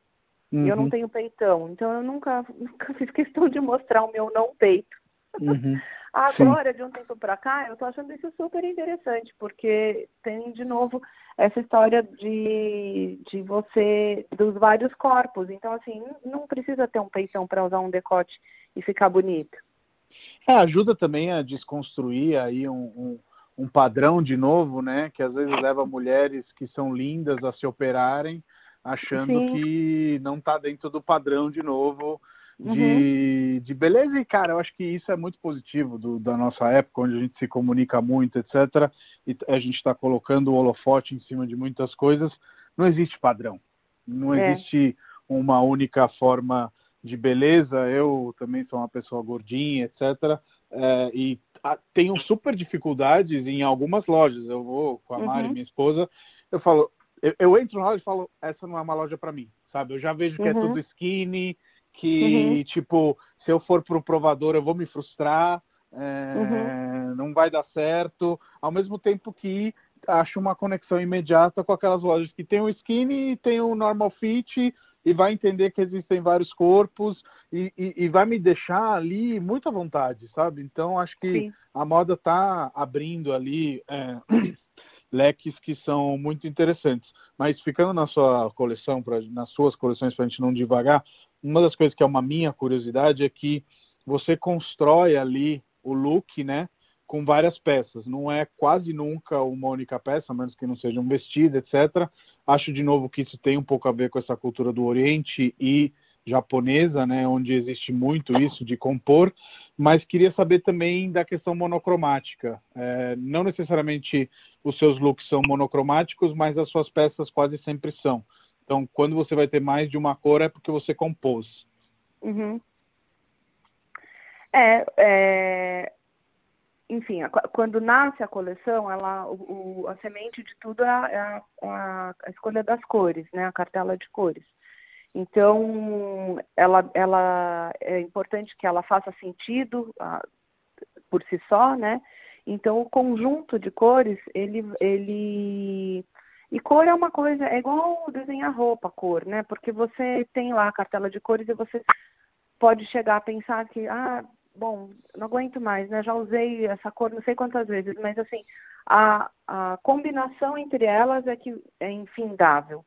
Uhum. E eu não uhum. tenho peitão, então eu nunca, nunca fiz questão de mostrar o meu não peito. Uhum. Agora, Sim. de um tempo para cá, eu estou achando isso super interessante, porque tem de novo essa história de, de você, dos vários corpos. Então, assim, não precisa ter um peitão para usar um decote e ficar bonito. É, ajuda também a desconstruir aí um, um, um padrão de novo, né? Que às vezes leva mulheres que são lindas a se operarem, achando Sim. que não está dentro do padrão de novo de, uhum. de beleza e, cara, eu acho que isso é muito positivo do, da nossa época, onde a gente se comunica muito, etc. E a gente está colocando o holofote em cima de muitas coisas. Não existe padrão. Não é. existe uma única forma de beleza. Eu também sou uma pessoa gordinha, etc. É, e a, tenho super dificuldades em algumas lojas. Eu vou com a Mari, uhum. minha esposa, eu falo, eu, eu entro na loja e falo, essa não é uma loja para mim, sabe? Eu já vejo que é uhum. é tudo skinny, que, uhum. tipo, se eu for para o provador eu vou me frustrar, é, uhum. não vai dar certo, ao mesmo tempo que acho uma conexão imediata com aquelas lojas que tem o skinny, tem o normal fit e vai entender que existem vários corpos e, e, e vai me deixar ali muito à vontade, sabe? Então acho que Sim. a moda está abrindo ali é, leques que são muito interessantes. Mas ficando na sua coleção, pra, nas suas coleções, para a gente não devagar, uma das coisas que é uma minha curiosidade é que você constrói ali o look, né? Com várias peças. Não é quase nunca uma única peça, a menos que não seja um vestido, etc. Acho de novo que isso tem um pouco a ver com essa cultura do Oriente e japonesa, né, onde existe muito isso de compor, mas queria saber também da questão monocromática. É, não necessariamente os seus looks são monocromáticos, mas as suas peças quase sempre são. Então, quando você vai ter mais de uma cor, é porque você compôs. Uhum. É, é, enfim, a, quando nasce a coleção, ela, o, o, a semente de tudo é a, é a, a, escolha das cores, né? A cartela de cores. Então, ela, ela é importante que ela faça sentido a, por si só, né? Então, o conjunto de cores, ele, ele e cor é uma coisa, é igual desenhar roupa, cor, né? Porque você tem lá a cartela de cores e você pode chegar a pensar que, ah, bom, não aguento mais, né? Já usei essa cor não sei quantas vezes, mas assim, a, a combinação entre elas é que é infindável.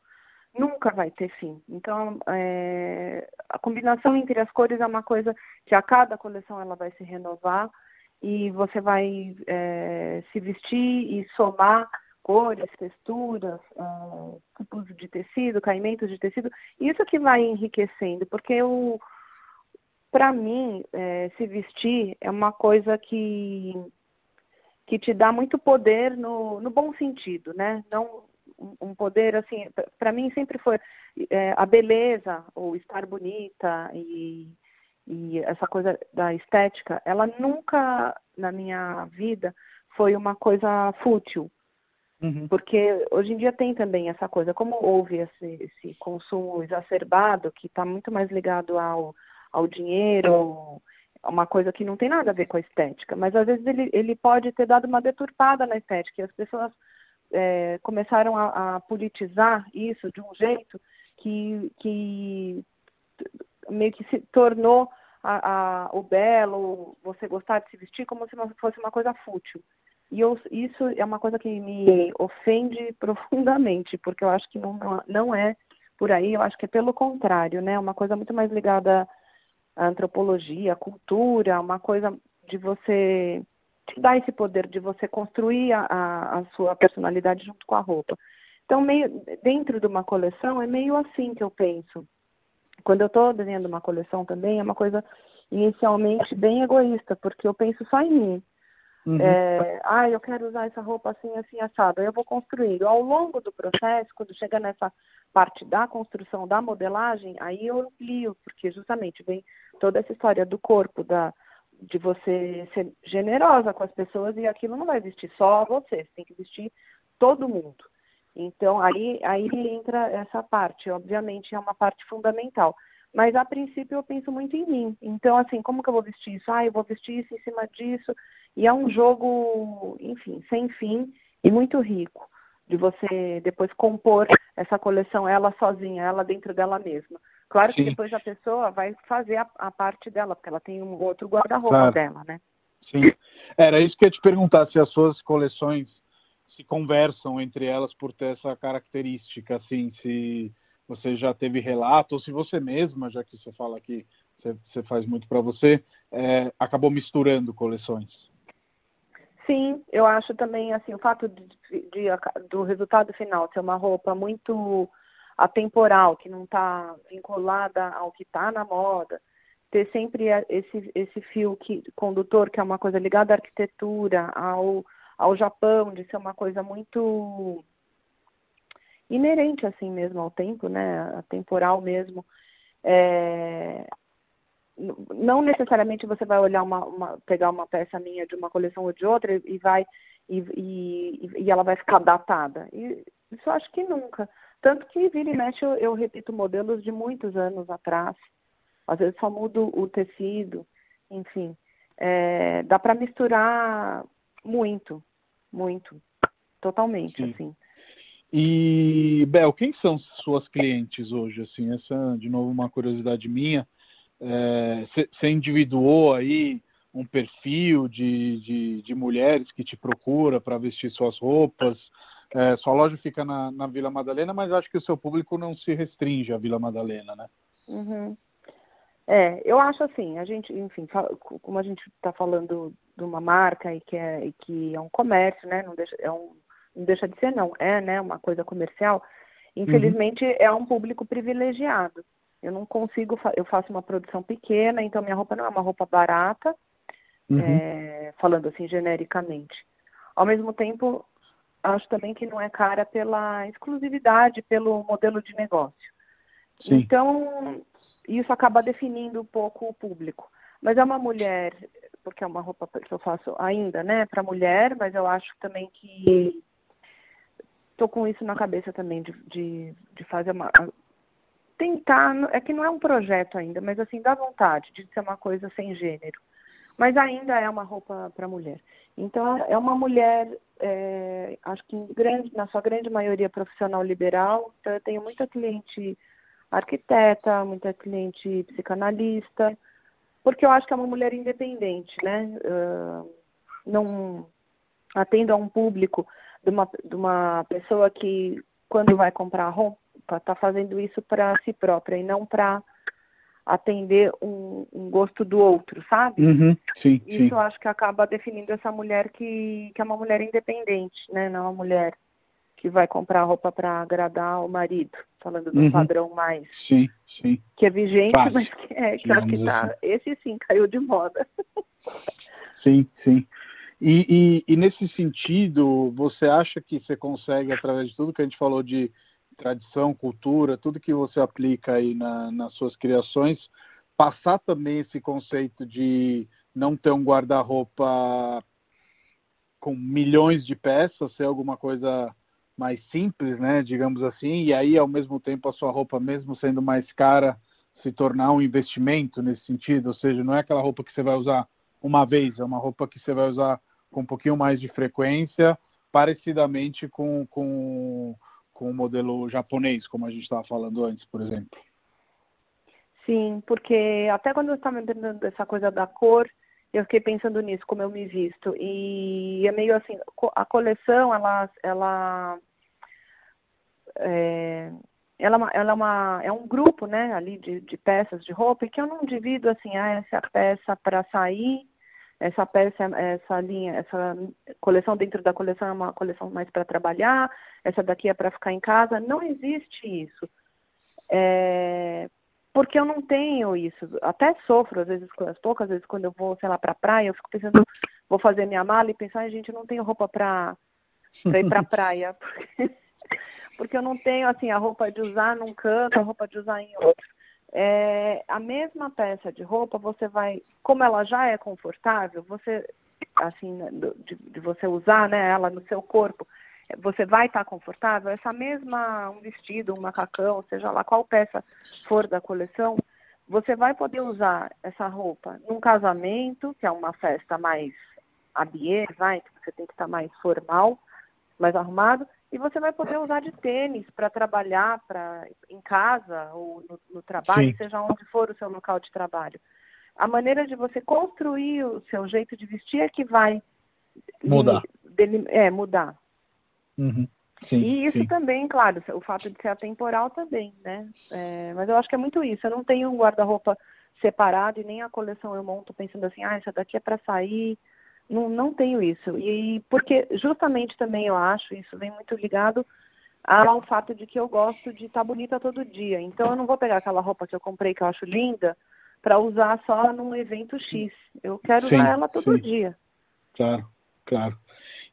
Nunca vai ter fim. Então, é, a combinação entre as cores é uma coisa que a cada coleção ela vai se renovar e você vai é, se vestir e somar cores, texturas, uh, tipos de tecido, caimentos de tecido, isso que vai enriquecendo, porque o para mim, é, se vestir é uma coisa que, que te dá muito poder no, no bom sentido, né? Não um poder assim, para mim sempre foi é, a beleza, ou estar bonita e, e essa coisa da estética, ela nunca na minha vida foi uma coisa fútil. Uhum. Porque hoje em dia tem também essa coisa, como houve esse, esse consumo exacerbado, que está muito mais ligado ao, ao dinheiro, uma coisa que não tem nada a ver com a estética, mas às vezes ele, ele pode ter dado uma deturpada na estética e as pessoas é, começaram a, a, politizar isso de um jeito que, que meio que se tornou a, a, o belo, você gostar de se vestir como se fosse uma coisa fútil. E eu, isso é uma coisa que me ofende profundamente, porque eu acho que não, não é por aí, eu acho que é pelo contrário, né? Uma coisa muito mais ligada à antropologia, à cultura, uma coisa de você te dar esse poder de você construir a, a sua personalidade junto com a roupa. Então, meio, dentro de uma coleção, é meio assim que eu penso. Quando eu estou desenhando uma coleção também, é uma coisa inicialmente bem egoísta, porque eu penso só em mim. Uhum. É, ah, eu quero usar essa roupa assim, assim, assado. Aí eu vou construindo. Ao longo do processo, quando chega nessa parte da construção, da modelagem, aí eu amplio, porque justamente vem toda essa história do corpo, da, de você ser generosa com as pessoas e aquilo não vai vestir só você, tem que vestir todo mundo. Então, aí, aí entra essa parte, obviamente é uma parte fundamental. Mas a princípio eu penso muito em mim. Então, assim, como que eu vou vestir isso? Ah, eu vou vestir isso em cima disso. E é um jogo, enfim, sem fim e muito rico de você depois compor essa coleção ela sozinha, ela dentro dela mesma. Claro Sim. que depois a pessoa vai fazer a, a parte dela, porque ela tem um outro guarda-roupa claro. dela, né? Sim. Era isso que eu ia te perguntar, se as suas coleções se conversam entre elas por ter essa característica, assim, se você já teve relato, ou se você mesma, já que você fala que você, você faz muito para você, é, acabou misturando coleções. Sim, eu acho também assim, o fato de, de, do resultado final ser uma roupa muito atemporal, que não está vinculada ao que está na moda, ter sempre esse, esse fio que, condutor, que é uma coisa ligada à arquitetura, ao, ao Japão, de ser uma coisa muito inerente assim mesmo ao tempo, né? Atemporal mesmo. É, não necessariamente você vai olhar uma, uma, pegar uma peça minha de uma coleção ou de outra e vai e, e, e ela vai ficar datada. E isso acho que nunca. Tanto que vira e mexe eu, eu repito modelos de muitos anos atrás. Às vezes só mudo o tecido, enfim. É, dá para misturar muito, muito, totalmente, Sim. assim. E, Bel, quem são suas clientes hoje? Assim, essa, de novo, uma curiosidade minha. Você é, individuou aí um perfil de, de, de, mulheres que te procura para vestir suas roupas. É, sua loja fica na, na, Vila Madalena, mas acho que o seu público não se restringe à Vila Madalena, né? Uhum. É, eu acho assim, a gente, enfim, como a gente está falando de uma marca e que é, e que é um comércio, né? Não deixa, é um não deixa de ser não, é né, uma coisa comercial, infelizmente uhum. é um público privilegiado. Eu não consigo, eu faço uma produção pequena, então minha roupa não é uma roupa barata, uhum. é, falando assim genericamente. Ao mesmo tempo, acho também que não é cara pela exclusividade, pelo modelo de negócio. Sim. Então, isso acaba definindo um pouco o público. Mas é uma mulher, porque é uma roupa que eu faço ainda, né, para mulher, mas eu acho também que Estou com isso na cabeça também, de, de, de fazer uma. Tentar, é que não é um projeto ainda, mas assim, dá vontade de ser uma coisa sem gênero. Mas ainda é uma roupa para mulher. Então, é uma mulher, é, acho que grande, na sua grande maioria profissional liberal. Então, eu tenho muita cliente arquiteta, muita cliente psicanalista, porque eu acho que é uma mulher independente, né? Uh, não atendo a um público de uma, de uma pessoa que, quando vai comprar roupa, está fazendo isso para si própria e não para atender um, um, gosto do outro, sabe? Uhum, sim, isso sim. eu acho que acaba definindo essa mulher que, que é uma mulher independente, né? Não é uma mulher que vai comprar roupa para agradar o marido, falando do uhum. padrão mais sim, sim. que é vigente, Fácil, mas que é, que acho que tá. Assim. Esse sim caiu de moda. Sim, sim. E, e, e, nesse sentido, você acha que você consegue, através de tudo que a gente falou de tradição, cultura, tudo que você aplica aí na, nas suas criações, passar também esse conceito de não ter um guarda-roupa com milhões de peças, ser alguma coisa mais simples, né, digamos assim, e aí ao mesmo tempo a sua roupa, mesmo sendo mais cara, se tornar um investimento nesse sentido? Ou seja, não é aquela roupa que você vai usar uma vez, é uma roupa que você vai usar com um pouquinho mais de frequência, parecidamente com, com, com o modelo japonês, como a gente estava falando antes, por exemplo. Sim, porque até quando eu estava entendendo essa coisa da cor, eu fiquei pensando nisso, como eu me visto. E é meio assim, a coleção, ela, ela, é, ela, é ela é, uma, é um grupo, né, ali de, de peças de roupa, que eu não divido assim, ah, essa peça para sair, essa peça, essa linha, essa coleção dentro da coleção é uma coleção mais para trabalhar, essa daqui é para ficar em casa. Não existe isso. É, porque eu não tenho isso. Até sofro, às vezes, as poucas vezes, quando eu vou, sei lá, para a praia, eu fico pensando, vou fazer minha mala e pensar, gente, eu não tenho roupa para ir para a praia. Porque, porque eu não tenho, assim, a roupa de usar num canto, a roupa de usar em outro. É, a mesma peça de roupa, você vai, como ela já é confortável, você, assim, né, de, de você usar né, ela no seu corpo, você vai estar confortável, essa mesma, um vestido, um macacão, seja lá qual peça for da coleção, você vai poder usar essa roupa num casamento, que é uma festa mais habillé, vai, que você tem que estar mais formal, mais arrumado, e você vai poder usar de tênis para trabalhar pra, em casa ou no, no trabalho, Sim. seja onde for o seu local de trabalho. A maneira de você construir o seu jeito de vestir é que vai mudar. é, mudar. Uhum. Sim, e isso sim. também, claro, o fato de ser atemporal também, né? É, mas eu acho que é muito isso. Eu não tenho um guarda-roupa separado e nem a coleção eu monto pensando assim, ah, essa daqui é para sair. Não, não tenho isso. E porque justamente também eu acho, isso vem muito ligado ao fato de que eu gosto de estar tá bonita todo dia. Então eu não vou pegar aquela roupa que eu comprei que eu acho linda para usar só num evento X. Eu quero sim, usar ela todo sim. dia. Claro, claro.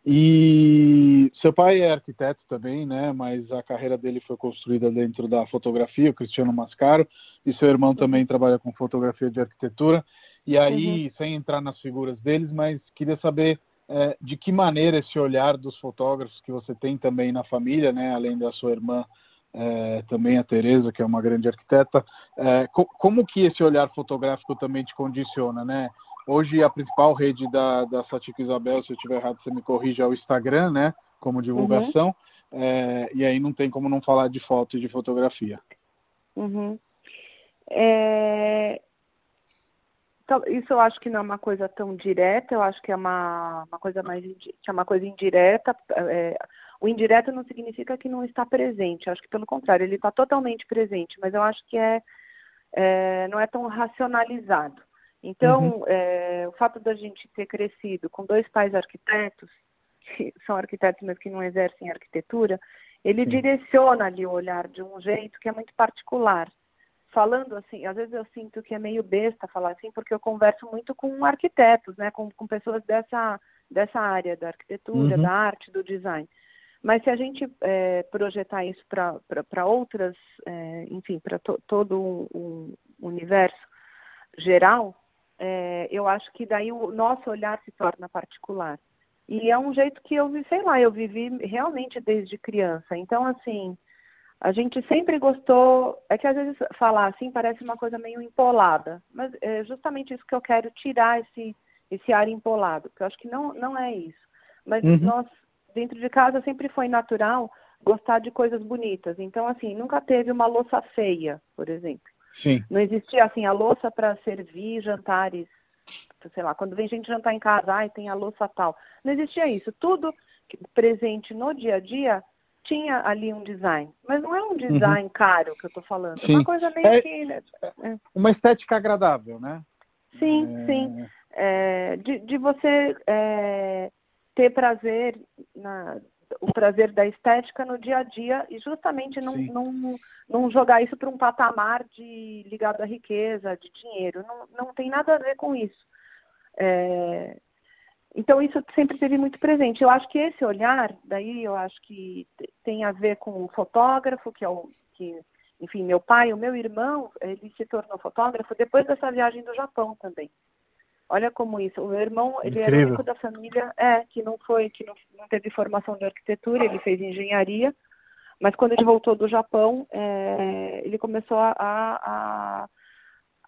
E seu pai é arquiteto também, né? Mas a carreira dele foi construída dentro da fotografia, o Cristiano Mascaro, e seu irmão também trabalha com fotografia de arquitetura. E aí, uhum. sem entrar nas figuras deles, mas queria saber é, de que maneira esse olhar dos fotógrafos que você tem também na família, né? Além da sua irmã, é, também a Tereza, que é uma grande arquiteta, é, co como que esse olhar fotográfico também te condiciona, né? Hoje a principal rede da, da Isabel, se eu estiver errado, você me corrija, é o Instagram, né? Como divulgação. Uhum. E aí não tem como não falar de foto e de fotografia. Uhum. É... Isso eu acho que não é uma coisa tão direta, eu acho que é uma, uma coisa mais é uma coisa indireta. É... o indireto não significa que não está presente, eu acho que pelo contrário, ele está totalmente presente, mas eu acho que é, é não é tão racionalizado. Então, uhum. é, o fato da gente ter crescido com dois pais arquitetos, que são arquitetos, mas que não exercem arquitetura, ele Sim. direciona ali o olhar de um jeito que é muito particular. Falando assim, às vezes eu sinto que é meio besta falar assim, porque eu converso muito com arquitetos, né, com, com pessoas dessa, dessa área da arquitetura, uhum. da arte, do design. Mas se a gente é, projetar isso para outras, é, enfim, para to, todo o um universo geral, é, eu acho que daí o nosso olhar se torna particular. E é um jeito que eu sei lá, eu vivi realmente desde criança. Então, assim, a gente sempre gostou, é que às vezes falar assim parece uma coisa meio empolada, mas é justamente isso que eu quero tirar esse, esse ar empolado, porque eu acho que não, não é isso. Mas uhum. nós, dentro de casa, sempre foi natural gostar de coisas bonitas. Então, assim, nunca teve uma louça feia, por exemplo. Sim. Não existia assim a louça para servir jantares, sei lá, quando vem gente jantar em casa, ai, tem a louça tal. Não existia isso. Tudo presente no dia a dia tinha ali um design. Mas não é um design uhum. caro que eu estou falando. Sim. Uma coisa meio é, que. Né, é. Uma estética agradável, né? Sim, é... sim. É, de, de você é, ter prazer na, o prazer da estética no dia a dia e justamente não, não, não jogar isso para um patamar de ligado à riqueza, de dinheiro. Não, não tem nada a ver com isso. É, então isso sempre esteve muito presente. Eu acho que esse olhar, daí eu acho que tem a ver com o fotógrafo, que é o que, enfim, meu pai, o meu irmão, ele se tornou fotógrafo depois dessa viagem do Japão também. Olha como isso. O meu irmão, ele era o único da família é, que não foi, que não, não teve formação de arquitetura, ele fez engenharia, mas quando ele voltou do Japão, é, ele começou a, a,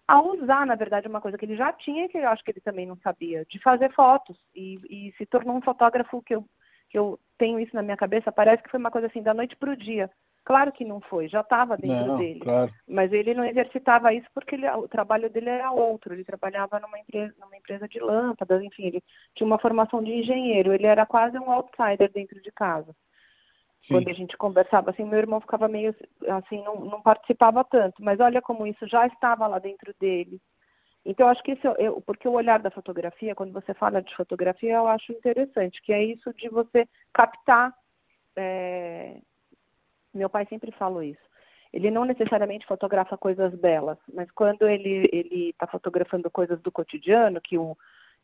a usar, na verdade, uma coisa que ele já tinha e que eu acho que ele também não sabia, de fazer fotos. E, e se tornou um fotógrafo que eu, que eu tenho isso na minha cabeça, parece que foi uma coisa assim, da noite para o dia. Claro que não foi, já estava dentro não, dele. Claro. Mas ele não exercitava isso porque ele, o trabalho dele era outro. Ele trabalhava numa empresa, numa empresa de lâmpadas, enfim, ele tinha uma formação de engenheiro. Ele era quase um outsider dentro de casa. Quando a gente conversava assim, meu irmão ficava meio assim, não, não participava tanto. Mas olha como isso já estava lá dentro dele. Então, acho que isso, eu, porque o olhar da fotografia, quando você fala de fotografia, eu acho interessante, que é isso de você captar é, meu pai sempre falou isso. Ele não necessariamente fotografa coisas belas, mas quando ele está fotografando coisas do cotidiano, que o,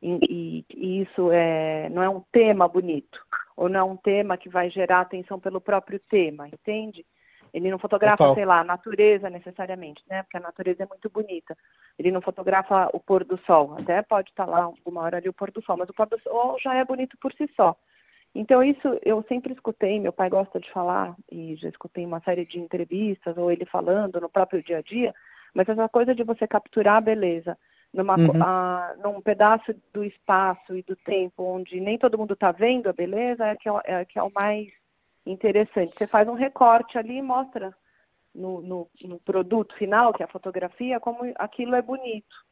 e, e, isso é, não é um tema bonito, ou não é um tema que vai gerar atenção pelo próprio tema, entende? Ele não fotografa, Total. sei lá, a natureza necessariamente, né? Porque a natureza é muito bonita. Ele não fotografa o pôr do sol. Até pode estar lá uma hora ali o pôr do sol, mas o pôr do sol já é bonito por si só. Então isso eu sempre escutei, meu pai gosta de falar, e já escutei uma série de entrevistas, ou ele falando no próprio dia a dia, mas essa coisa de você capturar a beleza numa, uhum. a, num pedaço do espaço e do tempo onde nem todo mundo está vendo a beleza é que é, é, que é o mais interessante. Você faz um recorte ali e mostra no, no, no produto final, que é a fotografia, como aquilo é bonito.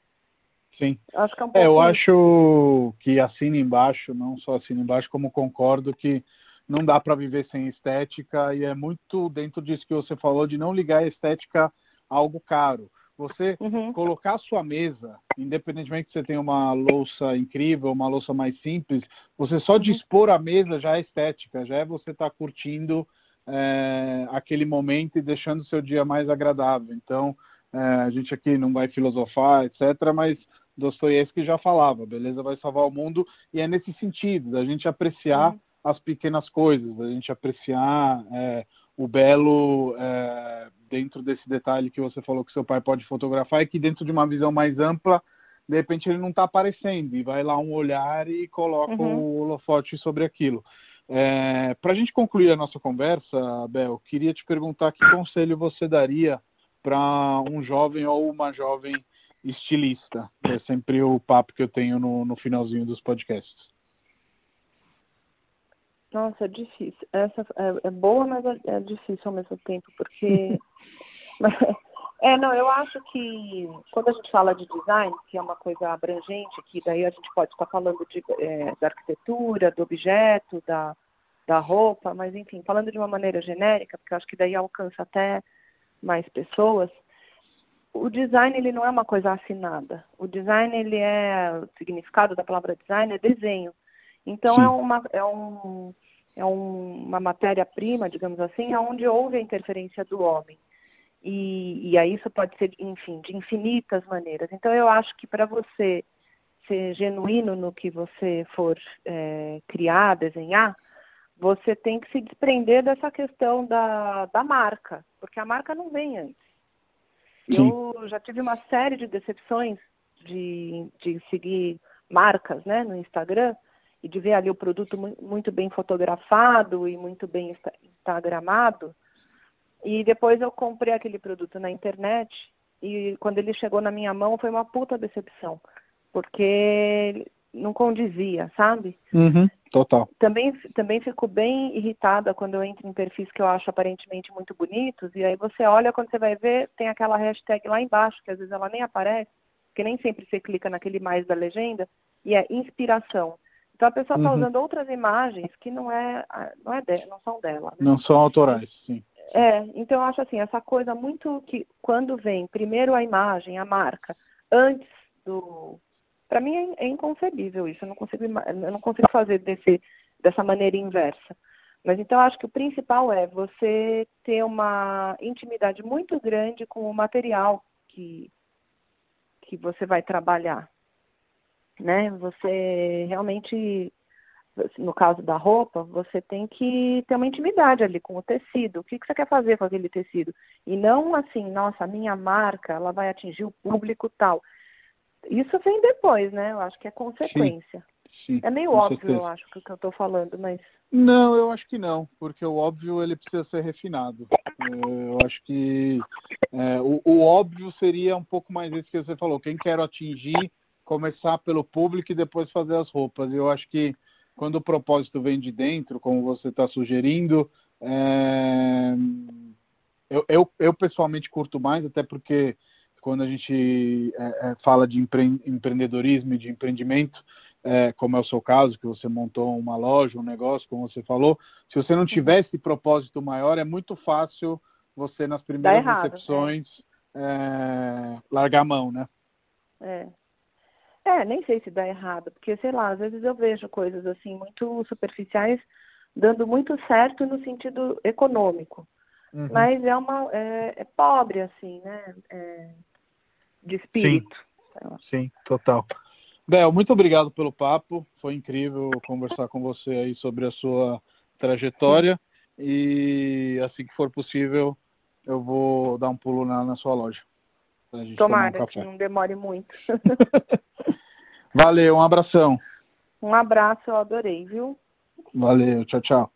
Sim. Acho que é, um é eu acho que assina embaixo, não só assina embaixo, como concordo que não dá para viver sem estética e é muito dentro disso que você falou de não ligar a estética a algo caro. Você uhum. colocar a sua mesa, independentemente que você tenha uma louça incrível, uma louça mais simples, você só uhum. dispor a mesa já é estética, já é você estar tá curtindo é, aquele momento e deixando o seu dia mais agradável. Então, é, a gente aqui não vai filosofar, etc., mas Dostoiévski já falava, beleza vai salvar o mundo, e é nesse sentido, da gente apreciar uhum. as pequenas coisas, da gente apreciar é, o belo é, dentro desse detalhe que você falou que seu pai pode fotografar, e que dentro de uma visão mais ampla, de repente ele não está aparecendo, e vai lá um olhar e coloca uhum. o holofote sobre aquilo. É, Para a gente concluir a nossa conversa, Bel, queria te perguntar que conselho você daria para um jovem ou uma jovem estilista. É sempre o papo que eu tenho no, no finalzinho dos podcasts. Nossa, é difícil. Essa é, é boa, mas é, é, difícil ao mesmo tempo, porque. é, não, eu acho que quando a gente fala de design, que é uma coisa abrangente, que daí a gente pode estar falando de, é, da arquitetura, do objeto, da, da roupa, mas enfim, falando de uma maneira genérica, porque eu acho que daí alcança até mais pessoas, o design ele não é uma coisa assinada. O design ele é o significado da palavra design é desenho. Então é uma é um é um, uma matéria-prima, digamos assim, onde houve a interferência do homem. E, e aí isso pode ser, enfim, de infinitas maneiras. Então eu acho que para você ser genuíno no que você for é, criar, desenhar, você tem que se desprender dessa questão da, da marca, porque a marca não vem antes. Eu já tive uma série de decepções de, de seguir marcas né, no Instagram e de ver ali o produto muito bem fotografado e muito bem instagramado. E depois eu comprei aquele produto na internet e quando ele chegou na minha mão foi uma puta decepção. Porque não condizia, sabe? Uhum, total. Também, também fico bem irritada quando eu entro em perfis que eu acho aparentemente muito bonitos, e aí você olha, quando você vai ver, tem aquela hashtag lá embaixo, que às vezes ela nem aparece, porque nem sempre você clica naquele mais da legenda, e é inspiração. Então a pessoa está uhum. usando outras imagens que não é, não é de, não são dela. Né? Não são autorais, sim. É, então eu acho assim, essa coisa muito que quando vem primeiro a imagem, a marca, antes do, para mim é, é, inconcebível isso, eu não consigo, eu não consigo fazer desse, dessa maneira inversa. Mas então acho que o principal é você ter uma intimidade muito grande com o material que, que você vai trabalhar. Né? Você realmente, no caso da roupa, você tem que ter uma intimidade ali com o tecido. O que, que você quer fazer com aquele tecido? E não assim, nossa, a minha marca, ela vai atingir o público tal. Isso vem depois, né? Eu acho que é consequência. Sim, é meio óbvio, certeza. eu acho, que eu estou falando, mas. Não, eu acho que não, porque o óbvio ele precisa ser refinado. Eu acho que é, o, o, óbvio seria um pouco mais isso que você falou. Quem quer atingir, começar pelo público e depois fazer as roupas. Eu acho que quando o propósito vem de dentro, como você está sugerindo, é, eu, eu, eu, pessoalmente curto mais, até porque quando a gente é, é fala de empre empreendedorismo e de empreendimento, é, como é o seu caso, que você montou uma loja, um negócio, como você falou, se você não uhum. tiver esse propósito maior, é muito fácil você, nas primeiras errado, né? recepções, é. largar a mão, né? É. É, nem sei se dá errado, porque, sei lá, às vezes eu vejo coisas assim muito superficiais dando muito certo no sentido econômico. Uhum. Mas é uma é, é, pobre, assim, né? É, de espírito. Sim, Sim total. Bel, muito obrigado pelo papo. Foi incrível conversar com você aí sobre a sua trajetória. E assim que for possível, eu vou dar um pulo na, na sua loja. Tomara um que não demore muito. Valeu, um abração. Um abraço, eu adorei, viu? Valeu, tchau, tchau.